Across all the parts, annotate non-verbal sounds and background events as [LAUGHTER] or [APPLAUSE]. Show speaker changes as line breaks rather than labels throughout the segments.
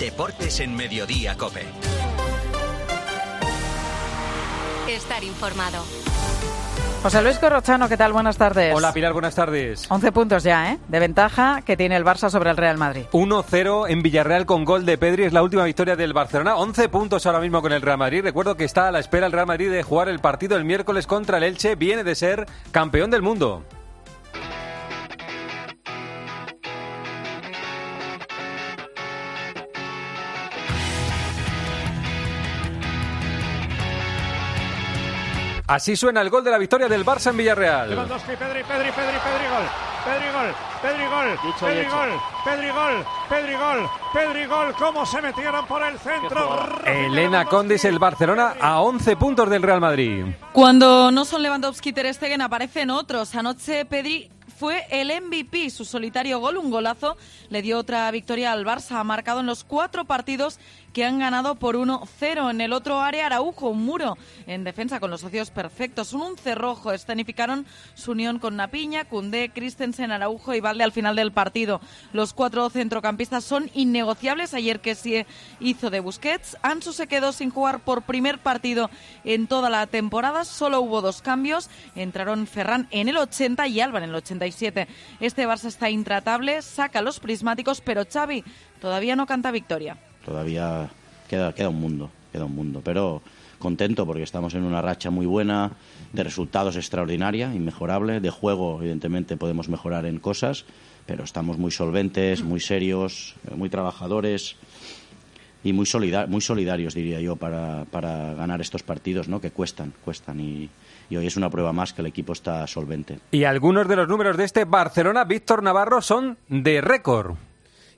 Deportes en Mediodía Cope.
Estar informado.
José Luis Corrochano, ¿qué tal? Buenas tardes.
Hola Pilar, buenas tardes.
11 puntos ya, ¿eh? De ventaja que tiene el Barça sobre el Real Madrid.
1-0 en Villarreal con gol de Pedri, es la última victoria del Barcelona. 11 puntos ahora mismo con el Real Madrid. Recuerdo que está a la espera el Real Madrid de jugar el partido el miércoles contra el Elche. Viene de ser campeón del mundo. Así suena el gol de la victoria del Barça en Villarreal.
Lewandowski, Pedri, Pedri, Pedri, Pedri, gol. Pedri, gol. Pedri, gol. Pedri, gol. Pedri, gol. Pedri, gol. Pedri, gol. ¿Cómo se metieron por el centro?
Elena Condis, el Barcelona a 11 puntos del Real Madrid.
Cuando no son Lewandowski y Ter Stegen aparecen otros. Anoche Pedri fue el MVP. Su solitario gol, un golazo, le dio otra victoria al Barça. Ha marcado en los cuatro partidos que han ganado por 1-0. En el otro área, Araujo, un muro en defensa con los socios perfectos. Un cerrojo. Escenificaron su unión con Napiña, Cundé, Christensen, Araujo y Valde al final del partido. Los cuatro centrocampistas son innegociables. Ayer que se hizo de Busquets. Ansu se quedó sin jugar por primer partido en toda la temporada. Solo hubo dos cambios. Entraron Ferran en el 80 y Alba en el 87. Este Barça está intratable, saca los prismáticos, pero Xavi todavía no canta victoria
todavía queda, queda un mundo, queda un mundo, pero contento porque estamos en una racha muy buena, de resultados extraordinaria, inmejorable, de juego evidentemente podemos mejorar en cosas, pero estamos muy solventes, muy serios, muy trabajadores y muy, muy solidarios, diría yo, para, para, ganar estos partidos, ¿no? que cuestan, cuestan y, y hoy es una prueba más que el equipo está solvente.
Y algunos de los números de este Barcelona, Víctor Navarro, son de récord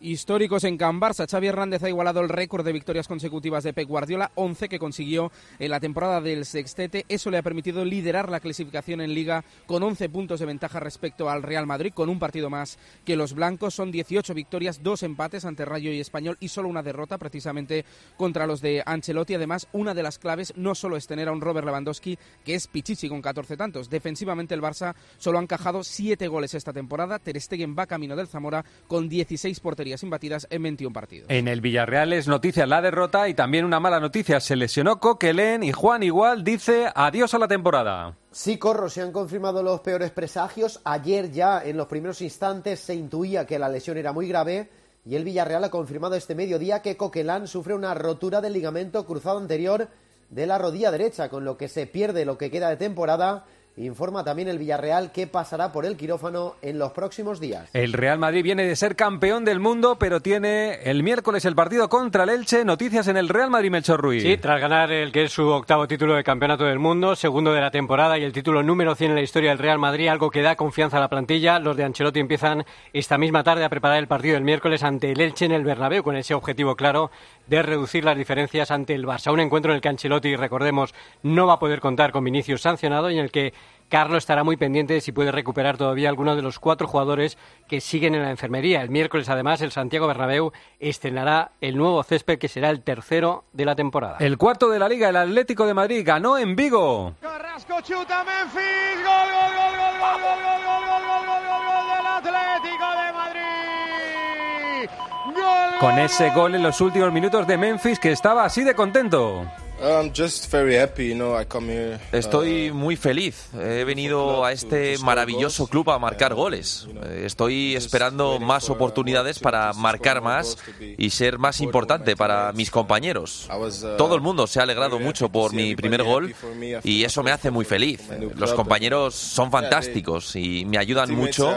históricos en Can Barça. Xavi Hernández ha igualado el récord de victorias consecutivas de Pep Guardiola, 11 que consiguió en la temporada del sextete. Eso le ha permitido liderar la clasificación en Liga con 11 puntos de ventaja respecto al Real Madrid, con un partido más que los blancos. Son 18 victorias, dos empates ante Rayo y Español y solo una derrota precisamente contra los de Ancelotti. Además, una de las claves no solo es tener a un Robert Lewandowski, que es pichichi con 14 tantos. Defensivamente el Barça solo ha encajado 7 goles esta temporada. Ter Stegen va camino del Zamora con 16 porterías imbatidas en 21 partidos.
En el Villarreal es noticia la derrota y también una mala noticia. Se lesionó Coquelén y Juan igual dice adiós a la temporada.
Sí, Corro, se han confirmado los peores presagios. Ayer ya en los primeros instantes se intuía que la lesión era muy grave y el Villarreal ha confirmado este mediodía que Coquelán sufre una rotura del ligamento cruzado anterior de la rodilla derecha, con lo que se pierde lo que queda de temporada Informa también el Villarreal que pasará por el quirófano en los próximos días.
El Real Madrid viene de ser campeón del mundo, pero tiene el miércoles el partido contra el Elche. Noticias en el Real Madrid, Melchor Ruiz.
Sí, tras ganar el que es su octavo título de campeonato del mundo, segundo de la temporada y el título número 100 en la historia del Real Madrid, algo que da confianza a la plantilla. Los de Ancelotti empiezan esta misma tarde a preparar el partido del miércoles ante el Elche en el Bernabéu con ese objetivo claro de reducir las diferencias ante el Barça. Un encuentro en el que Ancelotti, recordemos, no va a poder contar con Vinicius sancionado y en el que Carlos estará muy pendiente de si puede recuperar todavía alguno de los cuatro jugadores que siguen en la enfermería. El miércoles, además, el Santiago Bernabéu estrenará el nuevo césped que será el tercero de la temporada.
El cuarto de la Liga, el Atlético de Madrid, ganó en Vigo.
Carrasco chuta Memphis, gol, gol, gol, gol, gol, gol, gol, gol, gol, gol, gol, gol, gol del Atlético de Madrid. Gol,
Con ese gol en los últimos minutos de Memphis que estaba así de contento.
Estoy muy feliz. He venido a este maravilloso club a marcar goles. Estoy esperando más oportunidades para marcar más y ser más importante para mis compañeros. Todo el mundo se ha alegrado mucho por mi primer gol y eso me hace muy feliz. Los compañeros son fantásticos y me ayudan mucho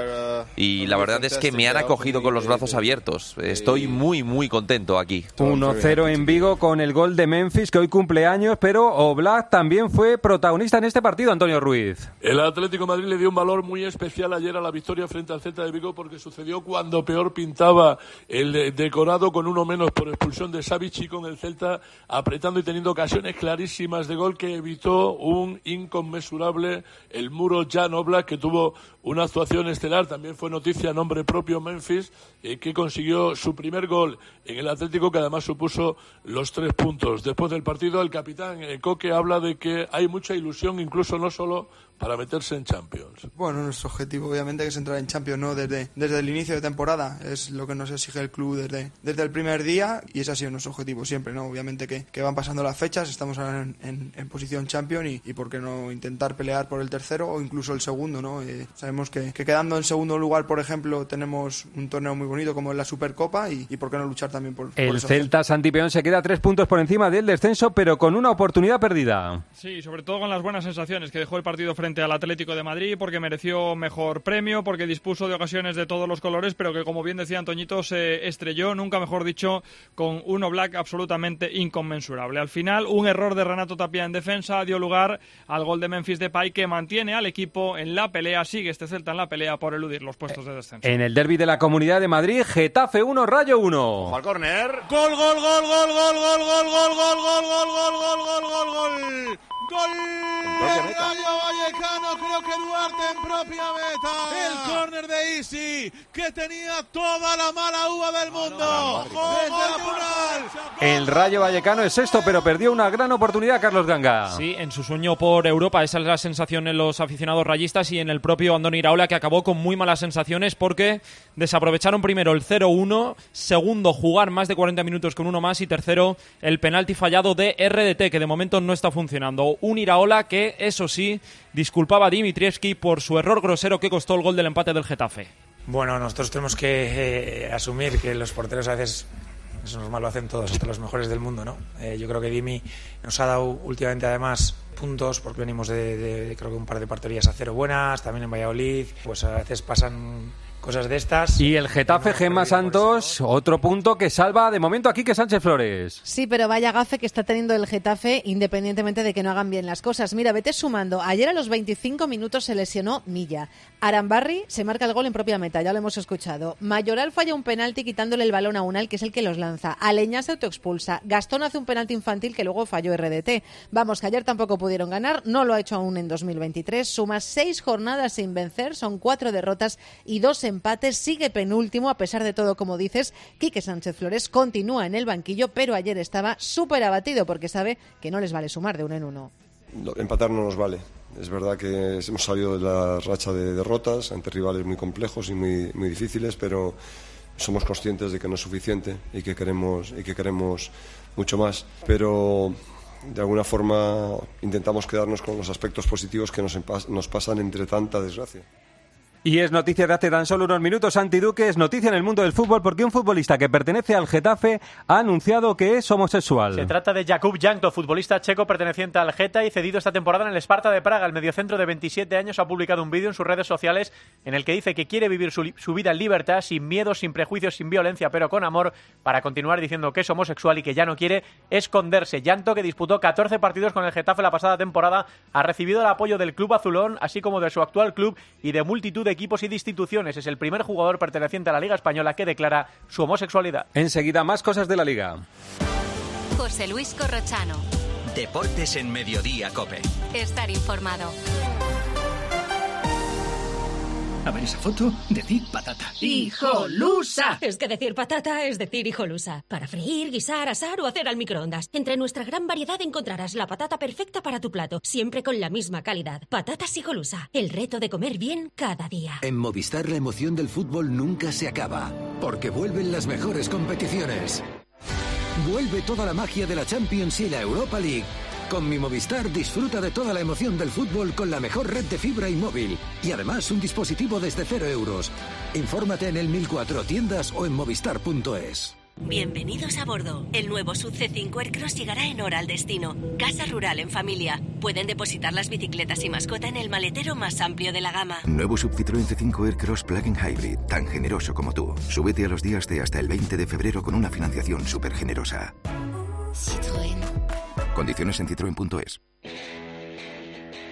y la verdad es que me han acogido con los brazos abiertos. Estoy muy, muy contento aquí.
1-0 en Vigo con el gol de Memphis que hoy cumple años, pero Oblak también fue protagonista en este partido, Antonio Ruiz.
El Atlético Madrid le dio un valor muy especial ayer a la victoria frente al Celta de Vigo porque sucedió cuando peor pintaba el decorado con uno menos por expulsión de Savic y con el Celta apretando y teniendo ocasiones clarísimas de gol que evitó un inconmensurable el muro Jan Oblak que tuvo una actuación estelar. También fue noticia a nombre propio Memphis eh, que consiguió su primer gol en el Atlético que además supuso los tres puntos. Después del partido el capitán eh, Coque habla de que hay mucha ilusión, incluso no solo para meterse en Champions?
Bueno, nuestro objetivo obviamente es entrar en Champions, ¿no? Desde, desde el inicio de temporada. Es lo que nos exige el club desde, desde el primer día y ese ha sido nuestro objetivo siempre, ¿no? Obviamente que, que van pasando las fechas, estamos ahora en, en- en posición Champions y, y por qué no intentar pelear por el tercero o incluso el segundo, ¿no? Eh, sabemos que, que quedando en segundo lugar, por ejemplo, tenemos un torneo muy bonito como es la Supercopa y, y por qué no luchar también por, por
El
esa
Celta Santipeón se queda tres puntos por encima del descenso, pero con una oportunidad perdida.
Sí, sobre todo con las buenas sensaciones que dejó el partido frente al Atlético de Madrid, porque mereció mejor premio, porque dispuso de ocasiones de todos los colores, pero que como bien decía Antoñito, se estrelló, nunca mejor dicho, con uno Black absolutamente inconmensurable. Al final, un error de Renato Tapia en defensa dio lugar al gol de Memphis Depay que mantiene al equipo en la pelea, sigue este Celta en la pelea por eludir los puestos de descenso.
En el derby de la Comunidad de Madrid, Getafe 1, Rayo 1.
Al córner. Gol, gol, gol, gol, gol, gol, gol, gol, gol, gol, gol, gol, gol, gol, gol, gol. Gol del Rayo Vallecano, creo que Duarte en propia meta. El córner de Isi, que tenía toda la mala uva del mundo.
El Rayo Vallecano es sexto, pero perdió una gran oportunidad Carlos Ganga.
Sí, en su sueño por Europa, esa es la sensación en los aficionados rayistas y en el propio Andoni Iraola, que acabó con muy malas sensaciones porque desaprovecharon primero el 0-1, segundo jugar más de 40 minutos con uno más y tercero el penalti fallado de RDT, que de momento no está funcionando. Un Iraola que, eso sí, disculpaba a Dimitrievski por su error grosero que costó el gol del empate del Getafe.
Bueno, nosotros tenemos que eh, asumir que los porteros a veces, eso es normal, lo hacen todos, hasta los mejores del mundo, ¿no? Eh, yo creo que Dimi nos ha dado últimamente además puntos, porque venimos de, de- creo que un par de porterías a cero buenas, también en Valladolid, pues a veces pasan cosas de estas.
Y el Getafe Gemma Santos, otro punto que salva de momento aquí que Sánchez Flores.
Sí, pero vaya gafe que está teniendo el Getafe independientemente de que no hagan bien las cosas. Mira, vete sumando. Ayer a los 25 minutos se lesionó Milla. Arambarri se marca el gol en propia meta, ya lo hemos escuchado. Mayoral falla un penalti quitándole el balón a Unal, que es el que los lanza. Aleñá se autoexpulsa. Gastón hace un penalti infantil que luego falló RDT. Vamos, que ayer tampoco pudieron ganar, no lo ha hecho aún en 2023. Suma seis jornadas sin vencer, son cuatro derrotas y dos empates. Sigue penúltimo, a pesar de todo, como dices. Quique Sánchez Flores continúa en el banquillo, pero ayer estaba súper abatido porque sabe que no les vale sumar de uno en uno.
No, empatar no nos vale. Es verdad que hemos salido de la racha de derrotas ante rivales muy complejos y muy, muy difíciles, pero somos conscientes de que no es suficiente y que queremos, y que queremos mucho más. Pero de alguna forma intentamos quedarnos con los aspectos positivos que nos, nos pasan entre tanta desgracia.
Y es noticia de hace tan solo unos minutos, Santi Duque, es noticia en el mundo del fútbol porque un futbolista que pertenece al Getafe ha anunciado que es homosexual.
Se trata de Jakub Jankto, futbolista checo perteneciente al Geta y cedido esta temporada en el Sparta de Praga. El mediocentro de 27 años ha publicado un vídeo en sus redes sociales en el que dice que quiere vivir su, su vida en libertad, sin miedo, sin prejuicios, sin violencia, pero con amor, para continuar diciendo que es homosexual y que ya no quiere esconderse. Jankto, que disputó 14 partidos con el Getafe la pasada temporada, ha recibido el apoyo del club azulón, así como de su actual club y de multitud de equipos y de instituciones. Es el primer jugador perteneciente a la Liga Española que declara su homosexualidad.
Enseguida más cosas de la liga.
José Luis Corrochano.
Deportes en Mediodía, Cope.
Estar informado.
A ver esa foto, decir patata.
¡Hijolusa! Es que decir patata es decir hijolusa. Para freír, guisar, asar o hacer al microondas. Entre nuestra gran variedad encontrarás la patata perfecta para tu plato, siempre con la misma calidad. Patatas hijolusa. El reto de comer bien cada día.
En Movistar la emoción del fútbol nunca se acaba, porque vuelven las mejores competiciones. Vuelve toda la magia de la Champions y la Europa League. Con mi Movistar disfruta de toda la emoción del fútbol con la mejor red de fibra y móvil. Y además un dispositivo desde cero euros. Infórmate en el 1004 tiendas o en movistar.es.
Bienvenidos a bordo. El nuevo Sub C5 Aircross llegará en hora al destino. Casa rural en familia. Pueden depositar las bicicletas y mascota en el maletero más amplio de la gama.
Nuevo Sub Citroën C5 Aircross Plug-in Hybrid, tan generoso como tú. Súbete a los días de hasta el 20 de febrero con una financiación súper generosa. Condiciones en citroen.es.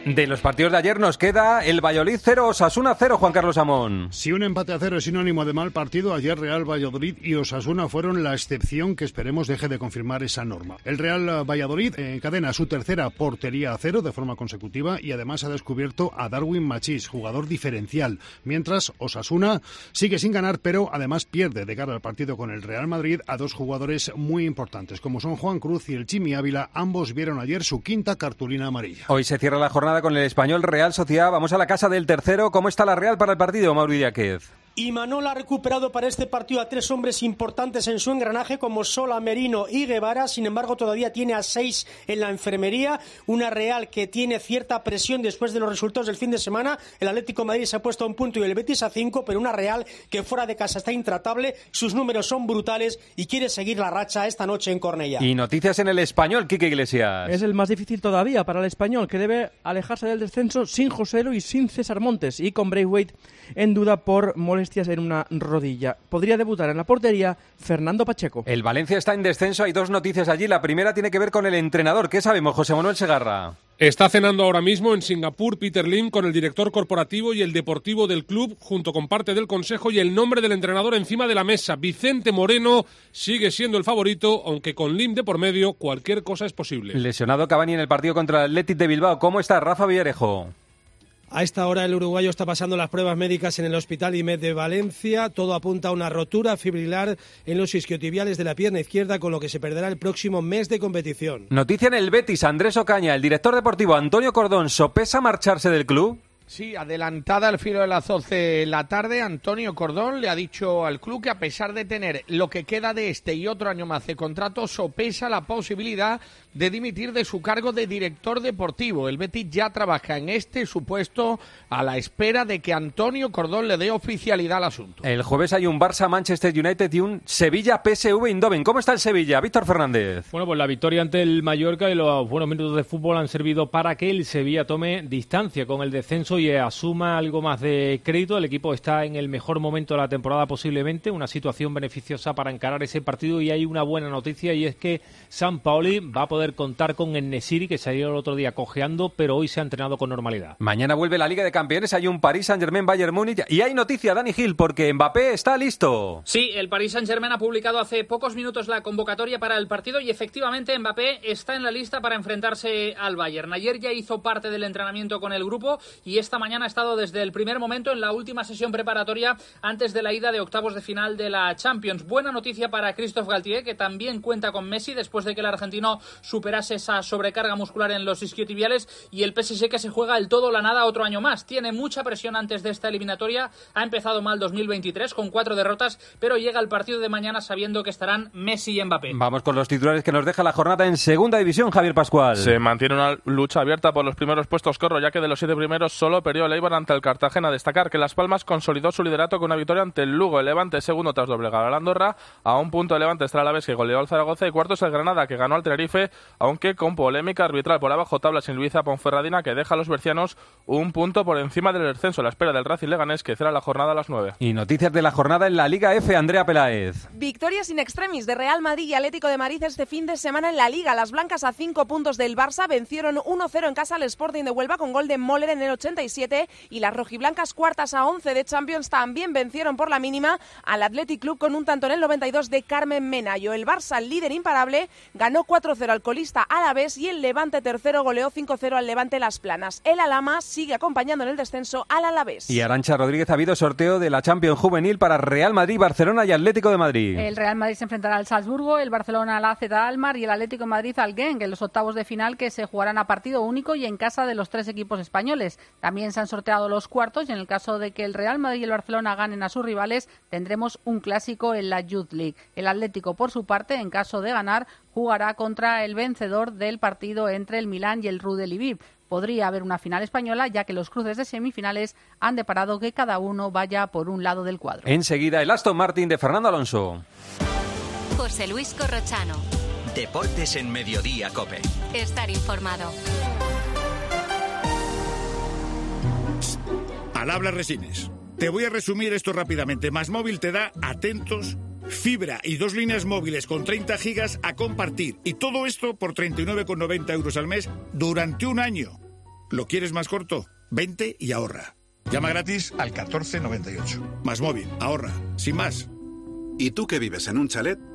De los partidos de ayer nos queda el Valladolid 0, Osasuna 0, Juan Carlos Amón.
Si un empate a cero es sinónimo de mal partido, ayer Real Valladolid y Osasuna fueron la excepción que esperemos deje de confirmar esa norma. El Real Valladolid encadena su tercera portería a cero de forma consecutiva y además ha descubierto a Darwin Machís, jugador diferencial, mientras Osasuna sigue sin ganar, pero además pierde de cara al partido con el Real Madrid a dos jugadores muy importantes, como son Juan Cruz y el Chimi Ávila, ambos vieron ayer su quinta cartulina amarilla.
Hoy se cierra la jornada con el español Real Sociedad. Vamos a la casa del tercero. ¿Cómo está la Real para el partido, Mauri Díaz?
Y Manol ha recuperado para este partido a tres hombres importantes en su engranaje como Sola, Merino y Guevara. Sin embargo, todavía tiene a seis en la enfermería. Una Real que tiene cierta presión después de los resultados del fin de semana. El Atlético de Madrid se ha puesto a un punto y el Betis a cinco, pero una Real que fuera de casa está intratable. Sus números son brutales y quiere seguir la racha esta noche en Cornella.
Y noticias en el español, Quique Iglesias.
Es el más difícil todavía para el español, que debe alejarse del descenso sin Joselo y sin César Montes y con Braithwaite en duda por molestias en una rodilla. Podría debutar en la portería Fernando Pacheco.
El Valencia está en descenso, hay dos noticias allí. La primera tiene que ver con el entrenador. ¿Qué sabemos, José Manuel Segarra?
Está cenando ahora mismo en Singapur Peter Lim con el director corporativo y el deportivo del club, junto con parte del consejo y el nombre del entrenador encima de la mesa. Vicente Moreno sigue siendo el favorito, aunque con Lim de por medio cualquier cosa es posible.
Lesionado Cavani en el partido contra el Athletic de Bilbao. ¿Cómo está Rafa Villarejo?
A esta hora el uruguayo está pasando las pruebas médicas en el Hospital IMED de Valencia. Todo apunta a una rotura fibrilar en los isquiotibiales de la pierna izquierda, con lo que se perderá el próximo mes de competición.
Noticia en el Betis, Andrés Ocaña, el director deportivo Antonio Cordón, ¿sopesa marcharse del club?
Sí, adelantada al filo de las 12 de la tarde, Antonio Cordón le ha dicho al club que a pesar de tener lo que queda de este y otro año más de contrato, sopesa la posibilidad de dimitir de su cargo de director deportivo. El Betis ya trabaja en este supuesto a la espera de que Antonio Cordón le dé oficialidad al asunto.
El jueves hay un Barça-Manchester United y un Sevilla-PSV Eindhoven. ¿Cómo está el Sevilla? Víctor Fernández.
Bueno, pues la victoria ante el Mallorca y los buenos minutos de fútbol han servido para que el Sevilla tome distancia con el descenso y asuma algo más de crédito. El equipo está en el mejor momento de la temporada posiblemente, una situación beneficiosa para encarar ese partido y hay una buena noticia y es que San Paoli va a poder contar con Nesiri, que salió el otro día cojeando, pero hoy se ha entrenado con normalidad.
Mañana vuelve la Liga de Campeones, hay un Paris Saint-Germain Bayern Múnich y hay noticia, Dani Gil, porque Mbappé está listo.
Sí, el Paris Saint-Germain ha publicado hace pocos minutos la convocatoria para el partido y efectivamente Mbappé está en la lista para enfrentarse al Bayern. Ayer ya hizo parte del entrenamiento con el grupo y esta mañana ha estado desde el primer momento en la última sesión preparatoria antes de la ida de octavos de final de la Champions. Buena noticia para Christophe Galtier, que también cuenta con Messi después de que el argentino superase esa sobrecarga muscular en los isquiotibiales y el PSG que se juega el todo o la nada otro año más. Tiene mucha presión antes de esta eliminatoria. Ha empezado mal 2023 con cuatro derrotas, pero llega el partido de mañana sabiendo que estarán Messi y Mbappé.
Vamos con los titulares que nos deja la jornada en segunda división, Javier Pascual.
Se mantiene una lucha abierta por los primeros puestos corro, ya que de los siete primeros solo perdió el Eibar ante el Cartagena. Destacar que Las Palmas consolidó su liderato con una victoria ante el Lugo. El Levante segundo tras doblegar al Andorra. A un punto el Levante está a la vez que goleó al Zaragoza y cuarto es el Granada que ganó al Tenerife, aunque con polémica arbitral por abajo tabla sin Luisa Ponferradina que deja a los bercianos un punto por encima del descenso a la espera del Racing Leganés que será la jornada a las nueve.
Y noticias de la jornada en la Liga F, Andrea Peláez.
Victorias in extremis de Real Madrid y Atlético de Madrid este fin de semana en la Liga. Las blancas a cinco puntos del Barça vencieron 1-0 en casa al Sporting de Huelva con gol de Moller en el 87 y las rojiblancas cuartas a 11 de Champions también vencieron por la mínima al Athletic Club con un tanto en el 92 de Carmen Menayo. El Barça, líder imparable, ganó 4-0 al colista Alavés y el Levante tercero goleó 5-0 al Levante Las Planas. El Alama sigue acompañando en el descenso al Alavés.
Y Arancha Rodríguez ha habido sorteo de la Champions Juvenil para Real Madrid, Barcelona y Atlético de Madrid.
El Real Madrid se enfrentará al Salzburgo, el Barcelona al AZ Almar y el Atlético de Madrid al Genk en los octavos de final que se jugarán a partido único y en casa de los tres equipos españoles. También se han sorteado los cuartos y en el caso de que el Real Madrid y el Barcelona ganen a sus rivales, tendremos un clásico en la Youth League. El Atlético, por su parte, en caso de ganar, jugará contra el vencedor del partido entre el Milán y el Rude Lviv. Podría haber una final española, ya que los cruces de semifinales han deparado que cada uno vaya por un lado del cuadro.
Enseguida, el Aston Martin de Fernando Alonso.
José Luis Corrochano.
Deportes en Mediodía, Cope.
Estar informado.
Al habla Resines. Te voy a resumir esto rápidamente. Más móvil te da atentos, fibra y dos líneas móviles con 30 gigas a compartir. Y todo esto por 39,90 euros al mes durante un año. ¿Lo quieres más corto? 20 y ahorra. Llama gratis al 1498. Más móvil, ahorra. Sin más.
¿Y tú que vives en un chalet?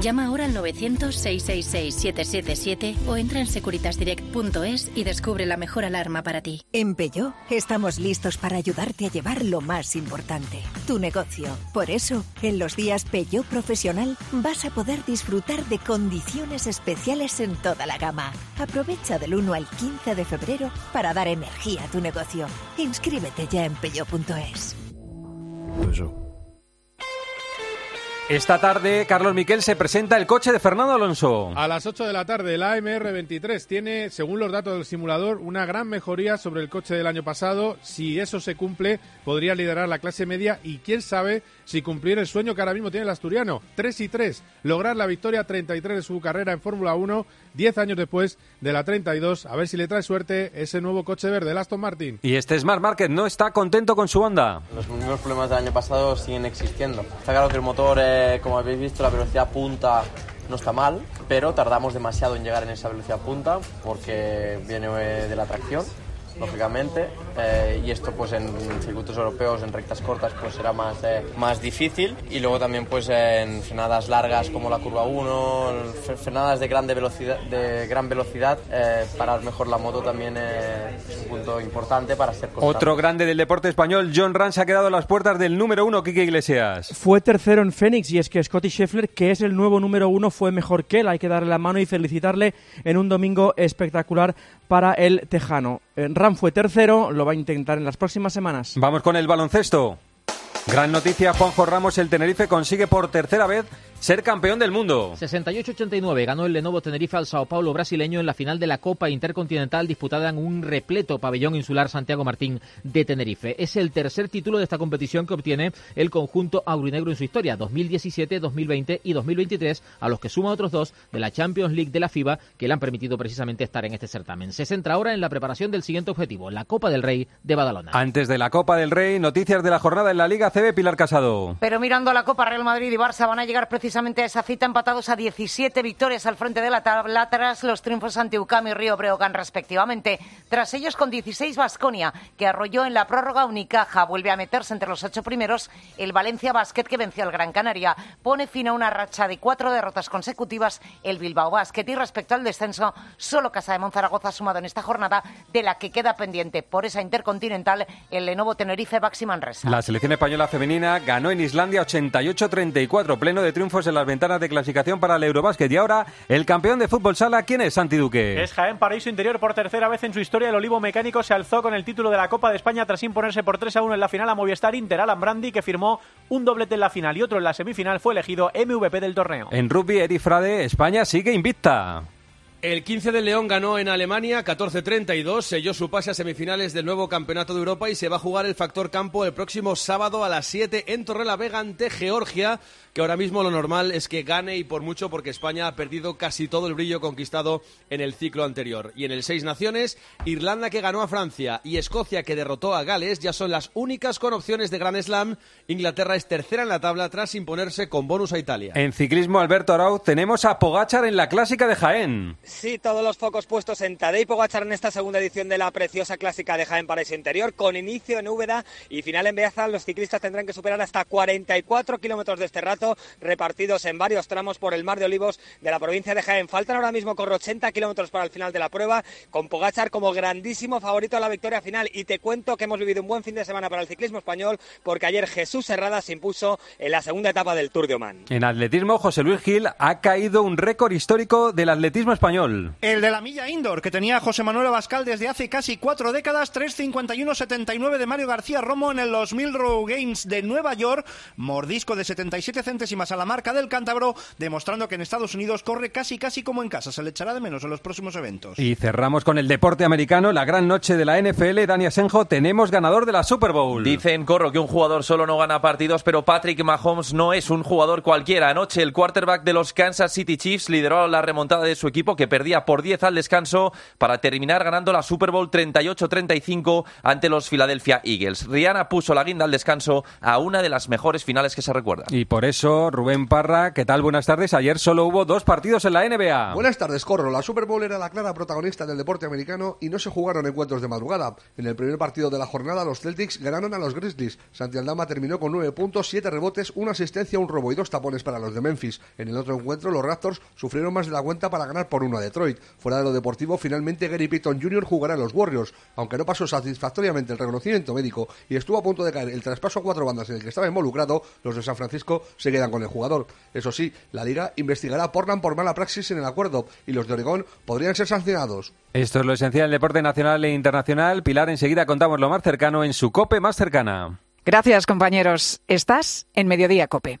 Llama ahora al 900-666-777 o entra en securitasdirect.es y descubre la mejor alarma para ti.
En Peugeot estamos listos para ayudarte a llevar lo más importante, tu negocio. Por eso, en los días Peugeot Profesional vas a poder disfrutar de condiciones especiales en toda la gama. Aprovecha del 1 al 15 de febrero para dar energía a tu negocio. Inscríbete ya en peugeot.es.
Esta tarde, Carlos Miquel se presenta el coche de Fernando Alonso.
A las 8 de la tarde, el AMR23 tiene, según los datos del simulador, una gran mejoría sobre el coche del año pasado. Si eso se cumple, podría liderar la clase media y quién sabe si cumplir el sueño que ahora mismo tiene el asturiano. 3 y 3, lograr la victoria 33 de su carrera en Fórmula 1, 10 años después de la 32. A ver si le trae suerte ese nuevo coche verde, el Aston Martin.
Y este Smart Market no está contento con su Honda.
Los mismos problemas del año pasado siguen existiendo. Está claro que el motor, eh, como habéis visto, la velocidad punta no está mal, pero tardamos demasiado en llegar en esa velocidad punta porque viene eh, de la tracción lógicamente, eh, y esto pues en circuitos europeos, en rectas cortas, pues será más, eh, más difícil, y luego también pues en frenadas largas como la curva 1, frenadas de, grande velocidad, de gran velocidad, eh, parar mejor la moto también es un punto importante para ser constante.
Otro grande del deporte español, John Rand se ha quedado a las puertas del número uno, Kike Iglesias.
Fue tercero en Phoenix y es que Scotty Scheffler, que es el nuevo número uno, fue mejor que él. Hay que darle la mano y felicitarle en un domingo espectacular para el tejano. Ram fue tercero, lo va a intentar en las próximas semanas.
Vamos con el baloncesto. Gran noticia, Juanjo Ramos, el Tenerife consigue por tercera vez ser campeón del mundo.
68-89 ganó el Lenovo Tenerife al Sao Paulo brasileño en la final de la Copa Intercontinental disputada en un repleto pabellón insular Santiago Martín de Tenerife. Es el tercer título de esta competición que obtiene el conjunto aurinegro en su historia, 2017, 2020 y 2023, a los que suma otros dos de la Champions League de la FIBA que le han permitido precisamente estar en este certamen. Se centra ahora en la preparación del siguiente objetivo, la Copa del Rey de Badalona.
Antes de la Copa del Rey, noticias de la jornada en la Liga CB Pilar Casado.
Pero mirando a la Copa Real Madrid y Barça van a llegar precisamente precisamente a esa cita empatados a 17 victorias al frente de la tabla tras los triunfos ante UCAM y Río Breogán respectivamente. Tras ellos con 16 Vasconia, que arrolló en la prórroga Unicaja, vuelve a meterse entre los ocho primeros el Valencia Basket que venció al Gran Canaria. Pone fin a una racha de cuatro derrotas consecutivas el Bilbao Basket y respecto al descenso, solo Casa de Monzaragoza ha sumado en esta jornada de la que queda pendiente por esa intercontinental el Lenovo Tenerife Baxi Manresa.
La selección española femenina ganó en Islandia 88-34, pleno de triunfos en las ventanas de clasificación para el Eurobásquet. Y ahora, el campeón de fútbol sala, ¿quién es Santi Duque?
Es Jaén Paraíso Interior por tercera vez en su historia. El Olivo Mecánico se alzó con el título de la Copa de España tras imponerse por 3 a 1 en la final a Movistar Inter Alan Brandi, que firmó un doblete en la final y otro en la semifinal. Fue elegido MVP del torneo.
En rugby, Eri Frade, España sigue invicta.
El 15 de León ganó en Alemania 14-32, selló su pase a semifinales del nuevo Campeonato de Europa y se va a jugar el factor campo el próximo sábado a las 7 en Torrelavega ante Georgia, que ahora mismo lo normal es que gane y por mucho porque España ha perdido casi todo el brillo conquistado en el ciclo anterior. Y en el Seis Naciones, Irlanda que ganó a Francia y Escocia que derrotó a Gales ya son las únicas con opciones de Gran Slam. Inglaterra es tercera en la tabla tras imponerse con bonus a Italia.
En ciclismo, Alberto Arauz, tenemos a Pogachar en la clásica de Jaén.
Sí, todos los focos puestos en Tadej Pogachar en esta segunda edición de la preciosa clásica de Jaén Paraíso Interior, con inicio en Úbeda y final en Beaza. Los ciclistas tendrán que superar hasta 44 kilómetros de este rato, repartidos en varios tramos por el Mar de Olivos de la provincia de Jaén. Faltan ahora mismo con 80 kilómetros para el final de la prueba, con Pogachar como grandísimo favorito a la victoria final. Y te cuento que hemos vivido un buen fin de semana para el ciclismo español, porque ayer Jesús Herrada se impuso en la segunda etapa del Tour de Oman.
En atletismo, José Luis Gil ha caído un récord histórico del atletismo español.
El de la milla indoor, que tenía José Manuel Abascal desde hace casi cuatro décadas, 3.51.79 de Mario García Romo en el 2000 Row Games de Nueva York, mordisco de 77 centésimas a la marca del cántabro, demostrando que en Estados Unidos corre casi casi como en casa, se le echará de menos en los próximos eventos.
Y cerramos con el deporte americano, la gran noche de la NFL, Dani Asenjo, tenemos ganador de la Super Bowl.
Dicen, Corro, que un jugador solo no gana partidos, pero Patrick Mahomes no es un jugador cualquiera. Anoche el quarterback de los Kansas City Chiefs lideró la remontada de su equipo que perdía por 10 al descanso para terminar ganando la Super Bowl 38-35 ante los Philadelphia Eagles. Rihanna puso la guinda al descanso a una de las mejores finales que se recuerdan.
Y por eso, Rubén Parra, ¿qué tal? Buenas tardes. Ayer solo hubo dos partidos en la NBA.
Buenas tardes, Corro. La Super Bowl era la clara protagonista del deporte americano y no se jugaron encuentros de madrugada. En el primer partido de la jornada, los Celtics ganaron a los Grizzlies. Santi Aldama terminó con 9 puntos, 7 rebotes, una asistencia, un robo y dos tapones para los de Memphis. En el otro encuentro, los Raptors sufrieron más de la cuenta para ganar por 1 a Detroit. Fuera de lo deportivo, finalmente Gary Payton Jr. jugará en los Warriors, aunque no pasó satisfactoriamente el reconocimiento médico y estuvo a punto de caer el traspaso a cuatro bandas en el que estaba involucrado, los de San Francisco se quedan con el jugador. Eso sí, la liga investigará a Portland por mala praxis en el acuerdo y los de Oregón podrían ser sancionados.
Esto es lo esencial del deporte nacional e internacional. Pilar, enseguida contamos lo más cercano en su COPE más cercana.
Gracias, compañeros. Estás en Mediodía Cope.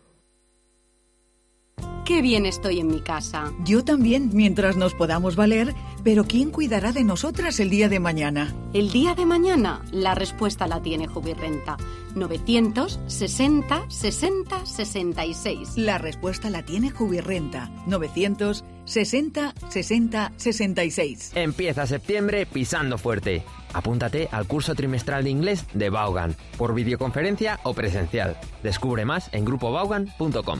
Qué bien estoy en mi casa.
Yo también, mientras nos podamos valer, pero ¿quién cuidará de nosotras el día de mañana?
El día de mañana, la respuesta la tiene Jubirrenta. 960 60 66.
La respuesta la tiene Jubirrenta. 960 60 66.
Empieza septiembre pisando fuerte. Apúntate al curso trimestral de inglés de Vaughan, por videoconferencia o presencial. Descubre más en grupobaugan.com.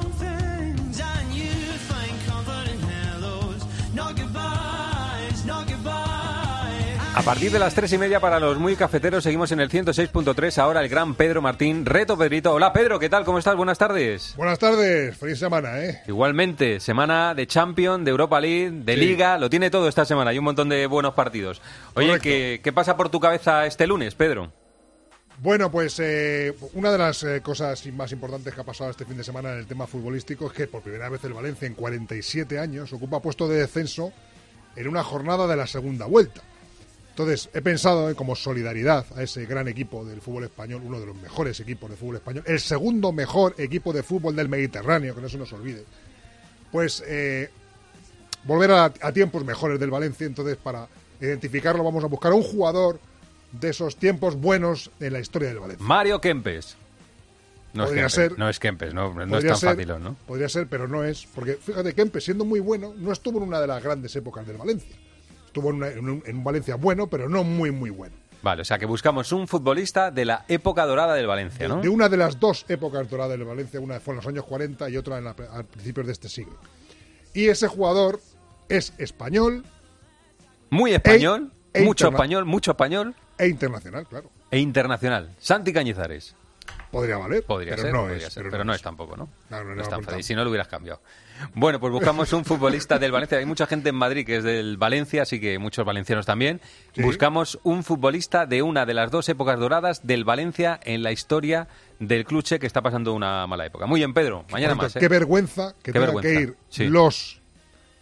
A partir de las tres y media para los muy cafeteros seguimos en el 106.3. Ahora el gran Pedro Martín. Reto Pedrito. Hola Pedro, ¿qué tal? ¿Cómo estás? Buenas tardes.
Buenas tardes, feliz semana, ¿eh?
Igualmente, semana de Champions, de Europa League, de
Sí.
Liga, lo tiene todo esta semana. Hay un montón de buenos partidos. Oye. ¿qué, qué pasa por tu cabeza este lunes, Pedro?
Bueno, pues eh, una de las eh, cosas más importantes que ha pasado este fin de semana en el tema futbolístico es que por primera vez el Valencia en 47 años ocupa puesto de descenso en una jornada de la segunda vuelta. Entonces, he pensado eh, como solidaridad a ese gran equipo del fútbol español, uno de los mejores equipos de fútbol español, el segundo mejor equipo de fútbol del Mediterráneo, que no se nos olvide. Pues eh, volver a, a tiempos mejores del Valencia, entonces para identificarlo vamos a buscar a un jugador de esos tiempos buenos en la historia del Valencia.
Mario Kempes. No
Podría
es Kempes,
ser.
no es Kempes, no, no es tan
ser,
fácil, ¿no?
Podría ser, pero no es. Porque fíjate, Kempe, siendo muy bueno, no estuvo en una de las grandes épocas del Valencia. Estuvo en, una- en un, en Valencia bueno, pero no muy, muy bueno.
Vale, o sea que buscamos un futbolista de la época dorada del Valencia, ¿no?
De una de las dos épocas doradas del Valencia, una fue en los años 40 y otra en la- a principios de este siglo. Y ese jugador es español
Muy español,
e
mucho español, mucho español
e internacional, claro.
e internacional. Santi Cañizares.
Podría valer,
Podría
pero
ser,
no
podría
es,
ser,
pero
pero
no
no
es.
es tampoco, ¿no?
No, no,
No es tan fácil, si no lo hubieras cambiado. Bueno, pues buscamos un futbolista del Valencia. Hay mucha gente en Madrid que es del Valencia, así que muchos valencianos también.
Sí.
Buscamos un futbolista de una de las dos épocas doradas del Valencia en la historia del cluche que está pasando una mala época. Muy bien, Pedro. Mañana más. ¿eh?
Qué vergüenza que
Qué
tengan
vergüenza,
que ir
sí.
los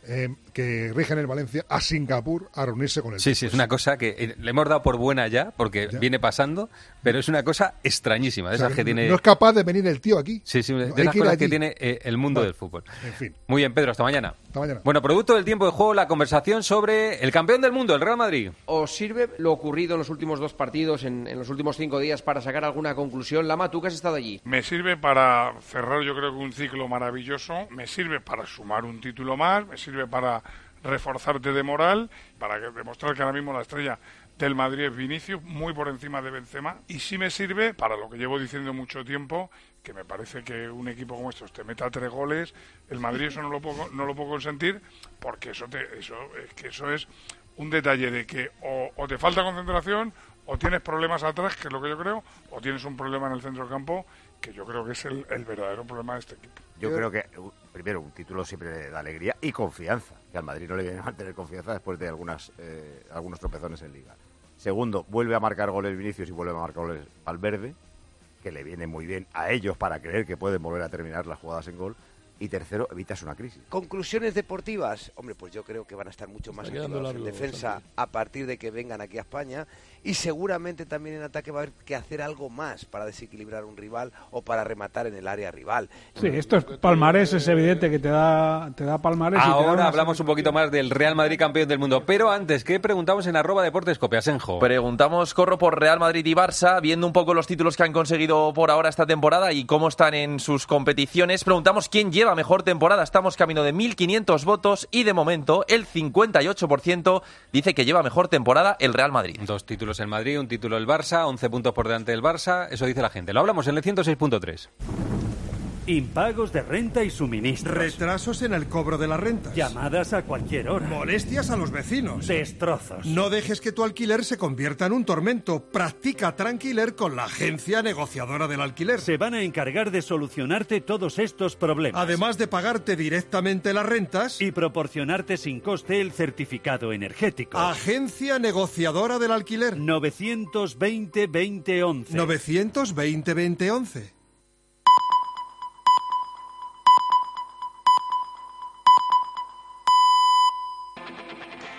eh, que rigen el Valencia a Singapur a reunirse con el
Sí, sí, es una cosa que eh, le hemos dado por buena ya, porque viene pasando, pero es una cosa extrañísima, de
O sea,
esas que tiene...
No es capaz de venir el tío aquí.
Sí, sí, de
hay
esas
que
cosas tiene eh, el mundo
Bueno,
del fútbol.
En fin,
Muy bien, Pedro, hasta mañana.
hasta mañana.
Bueno, producto del tiempo de juego, la conversación sobre el campeón del mundo, el Real Madrid.
¿Os sirve lo ocurrido en los últimos dos partidos, en, en los últimos cinco días, para sacar alguna conclusión? Lama, tú que has estado allí.
Me sirve para cerrar yo creo que un ciclo maravilloso, me sirve para sumar un título más, me sirve para reforzarte de moral, para que- demostrar que ahora mismo la estrella del Madrid es Vinicius, muy por encima de Benzema, y sí me sirve para lo que llevo diciendo mucho tiempo, que me parece que un equipo como estos te meta tres goles, el Madrid eso no lo puedo, no lo puedo consentir, porque eso, te, eso, es que eso es un detalle de que o, o te falta concentración o tienes problemas atrás, que es lo que yo creo, o tienes un problema en el centro del campo, que yo creo que es el, verdadero problema de este equipo.
Yo creo que, primero, un título siempre da alegría y confianza. Que al Madrid no le viene mal tener confianza después de algunas, eh, algunos tropezones en Liga. Segundo, vuelve a marcar goles Vinicius y vuelve a marcar goles Valverde, que le viene muy bien a ellos para creer que pueden volver a terminar las jugadas en gol. Y tercero, evitas una crisis.
Conclusiones deportivas, hombre, pues yo creo que van a estar mucho más activados en defensa a partir de que vengan aquí a España y seguramente también en ataque va a haber que hacer algo más para desequilibrar un rival o para rematar en el área rival.
Sí, esto es palmarés, es evidente que te da, te da palmarés. y te da
Ahora hablamos un poquito más del Real Madrid campeón del mundo. Pero antes, ¿qué preguntamos en arroba deportes Cope, Asenjo?
Preguntamos, corro por Real Madrid y Barça, viendo un poco los títulos que han conseguido por ahora esta temporada y cómo están en sus competiciones. Preguntamos quién lleva mejor temporada. Estamos camino de 1.500 votos y de momento el 58% dice que lleva mejor temporada el Real Madrid.
Dos títulos en Madrid, un título el Barça, 11 puntos por delante del Barça. Eso dice la gente. Lo hablamos en el 106.3.
Impagos de renta y suministros.
Retrasos en el cobro de las rentas.
Llamadas a cualquier hora.
Molestias a los vecinos.
Destrozos.
No dejes que tu alquiler se convierta en un tormento. Practica Tranquiler con la agencia negociadora del alquiler.
Se van a encargar de solucionarte todos estos problemas.
Además de pagarte directamente las rentas.
Y proporcionarte sin coste el certificado energético.
Agencia negociadora del alquiler.
920-2011.
920-2011.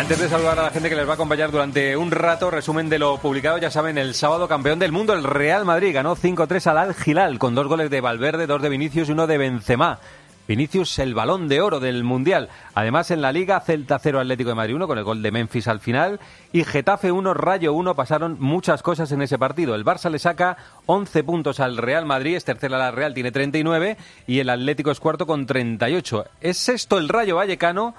Antes de saludar a la gente que les va a acompañar durante un rato, resumen de lo publicado, ya saben, el sábado campeón del mundo, el Real Madrid, ganó 5-3 al Al Hilal con dos goles de Valverde, dos de Vinicius y uno de Benzema. Vinicius el balón de oro del Mundial. Además en la Liga Celta 0 Atlético de Madrid 1 con el gol de Memphis al final y Getafe 1 Rayo 1 pasaron muchas cosas en ese partido. El Barça le saca 11 puntos al Real Madrid, es tercera la Real tiene 39 y el Atlético es cuarto con 38. Es sexto el Rayo Vallecano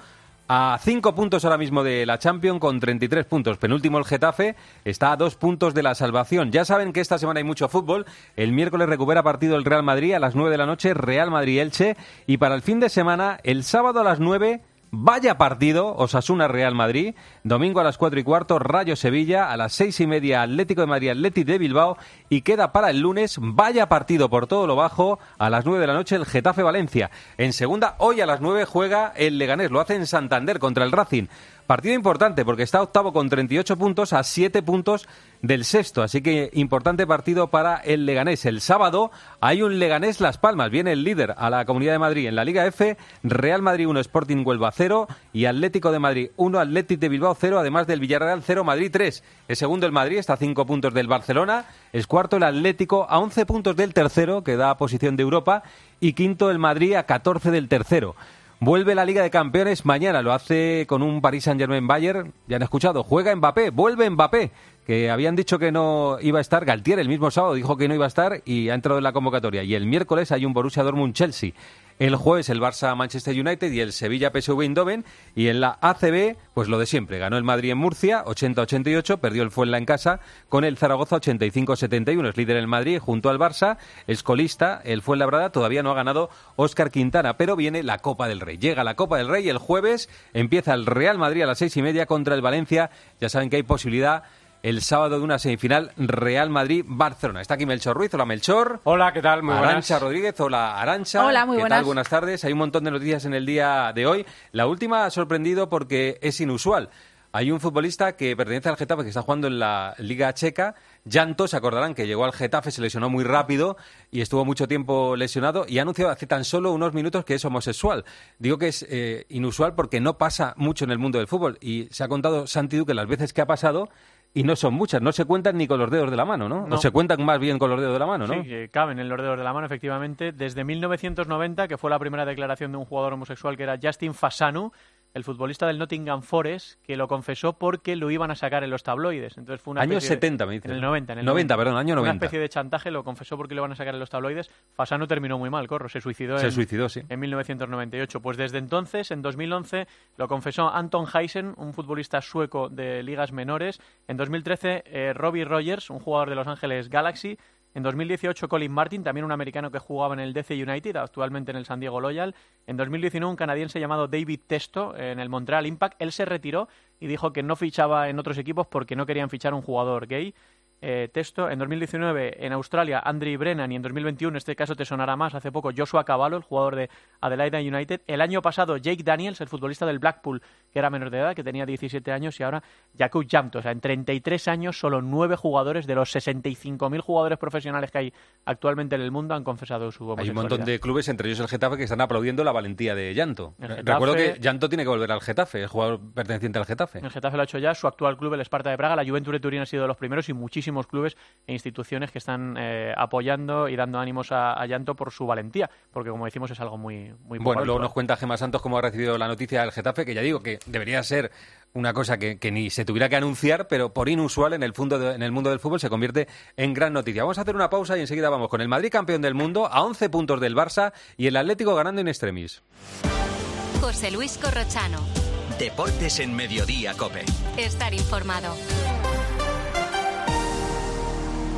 a cinco puntos ahora mismo de la Champions con 33 puntos. Penúltimo el Getafe está a dos puntos de la salvación. Ya saben que esta semana hay mucho fútbol. El miércoles recupera partido el Real Madrid a las 9 de la noche, Real Madrid-Elche. Y para el fin de semana, el sábado a las 9... Vaya partido, Osasuna Real Madrid, domingo a las cuatro y cuarto, Rayo Sevilla, a las seis y media Atlético de Madrid, Atlético de Bilbao. Y queda para el lunes, vaya partido por todo lo bajo, a las nueve de la noche el Getafe Valencia. En segunda, hoy a las nueve juega el Leganés, lo hace en Santander contra el Racing. Partido importante porque está octavo con 38 puntos a 7 puntos del sexto. Así que importante partido para el Leganés. El sábado hay un Leganés Las Palmas. Viene el líder a la Comunidad de Madrid en la Liga F. Real Madrid 1, Sporting Huelva 0 y Atlético de Madrid 1, Atlético de Bilbao 0, además del Villarreal 0, Madrid 3. Es segundo el Madrid, está a 5 puntos del Barcelona. Es cuarto el Atlético a 11 puntos del tercero, que da posición de Europa. Y quinto el Madrid a 14 del tercero. Vuelve la Liga de Campeones mañana, lo hace con un Paris Saint-Germain Bayern. Ya han escuchado, juega Mbappé, vuelve Mbappé, que habían dicho que no iba a estar. Galtier el mismo sábado dijo que no iba a estar y ha entrado en la convocatoria. Y el miércoles hay un Borussia Dortmund Chelsea. El jueves el Barça Manchester United y el Sevilla PSV Eindhoven. Y en la ACB pues lo de siempre, ganó el Madrid en Murcia 80-88, perdió el Fuenla en casa con el Zaragoza 85-71, es líder el Madrid junto al Barça, es colista, el Fuenlabrada todavía no ha ganado Óscar Quintana, pero viene la Copa del Rey, llega la Copa del Rey el jueves, empieza el Real Madrid a las seis y media contra el Valencia, ya saben que hay posibilidad el sábado de una semifinal Real Madrid-Barcelona. Está aquí Melchor Ruiz. Hola, Melchor.
Hola, ¿qué tal? Muy buenas.
Arancha Rodríguez. Hola, Arancha.
Hola, muy
¿Qué
buenas.
tal? Buenas tardes. Hay un montón de noticias en el día de hoy. La última ha sorprendido porque es inusual. Hay un futbolista que pertenece al Getafe que está jugando en la Liga Checa. Llanto, se acordarán que llegó al Getafe, se lesionó muy rápido y estuvo mucho tiempo lesionado y ha anunciado hace tan solo unos minutos que es homosexual. Digo que es eh, inusual porque no pasa mucho en el mundo del fútbol y se ha contado Santi Duque las veces que ha pasado y no son muchas, no se cuentan ni con los dedos de la mano, ¿no?
No.
O se cuentan más bien con los dedos de la mano, ¿no?
Sí, caben en los dedos de la mano, efectivamente. Desde 1990, que fue la primera declaración de un jugador homosexual que era Justin Fasanu, el futbolista del Nottingham Forest, que lo confesó porque lo iban a sacar en los tabloides. Entonces fue una de-
70, me dices.
En el 90. En el
90, perdón, año 90.
Una especie de chantaje, lo confesó porque lo iban a sacar en los tabloides. Fasano terminó muy mal, Corro, se suicidó,
Se
en,
suicidó, sí.
en 1998. Pues desde entonces, en 2011, lo confesó Anton Heisen, un futbolista sueco de ligas menores. En 2013, eh, Robbie Rogers, un jugador de Los Ángeles Galaxy. En 2018, Colin Martin, también un americano que jugaba en el DC United, actualmente en el San Diego Loyal. En 2019, un canadiense llamado David Testo, en el Montreal Impact. Él se retiró y dijo que no fichaba en otros equipos porque no querían fichar un jugador gay. Eh, Testo, en 2019 en Australia, Andrew Brennan, y en 2021, en este caso te sonará más, hace poco Joshua Cavallo, el jugador de Adelaide United. El año pasado, Jake Daniels, el futbolista del Blackpool, que era menor de edad, que tenía 17 años, y ahora Jakub Jamto. O sea, en 33 años, solo 9 jugadores de los 65.000 jugadores profesionales que hay actualmente en el mundo han confesado su
Hay un
homosexualidad.
montón de clubes, entre ellos el Getafe, que están aplaudiendo la valentía de Llanto.
Getafe-
Recuerdo que Llanto tiene que volver al Getafe, el jugador perteneciente al Getafe.
El Getafe lo ha hecho ya, su actual club, el Esparta de Praga, la Juventud de Turín ha sido de los primeros y muchísimos clubes e instituciones que están eh, apoyando y dando ánimos a, a Llanto por su valentía, porque como decimos es algo muy, muy
Bueno, luego
habitual.
nos cuenta Gemma Santos cómo ha recibido la noticia del Getafe, que ya digo que debería ser una cosa que, que ni se tuviera que anunciar, pero por inusual en el, fundo de- en el mundo del fútbol se convierte en gran noticia. Vamos a hacer una pausa y enseguida vamos con el Madrid campeón del mundo a 11 puntos del Barça y el Atlético ganando en extremis.
José Luis Corrochano.
Deportes en Mediodía, Cope.
Estar informado.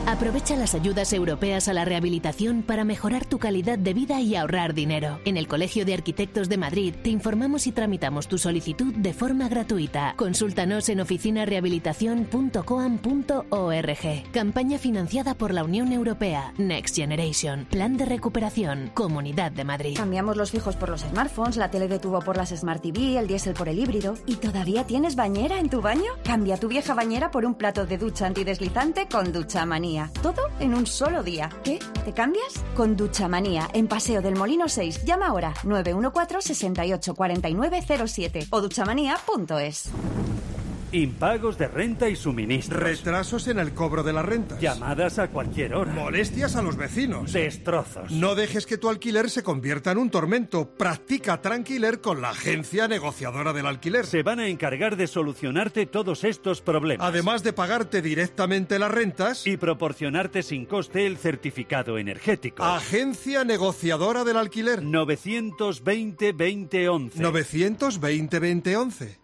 Aprovecha las ayudas europeas a la rehabilitación para mejorar tu calidad de vida y ahorrar dinero. En el Colegio de Arquitectos de Madrid te informamos y tramitamos tu solicitud de forma gratuita. Consúltanos en oficinarehabilitación.coam.org. Campaña financiada por la Unión Europea. Next Generation. Plan de recuperación. Comunidad de Madrid.
Cambiamos los fijos por los smartphones, la tele de tubo por las Smart TV, el diésel por el híbrido. ¿Y todavía tienes bañera en tu baño? Cambia tu vieja bañera por un plato de ducha antideslizante con Ducha Todo en un solo día. ¿Qué? ¿Te cambias? Con Ducha Manía, en Paseo del Molino 6. Llama ahora 914 68 49 07 o duchamanía.es.
Impagos de renta y suministros.
Retrasos en el cobro de las rentas.
Llamadas a cualquier hora.
Molestias a los vecinos.
Destrozos.
No dejes que tu alquiler se convierta en un tormento. Practica Tranquiler con la agencia negociadora del alquiler.
Se van a encargar de solucionarte todos estos problemas.
Además de pagarte directamente las rentas.
Y proporcionarte sin coste el certificado energético.
Agencia negociadora del alquiler.
920-2011.
920-2011.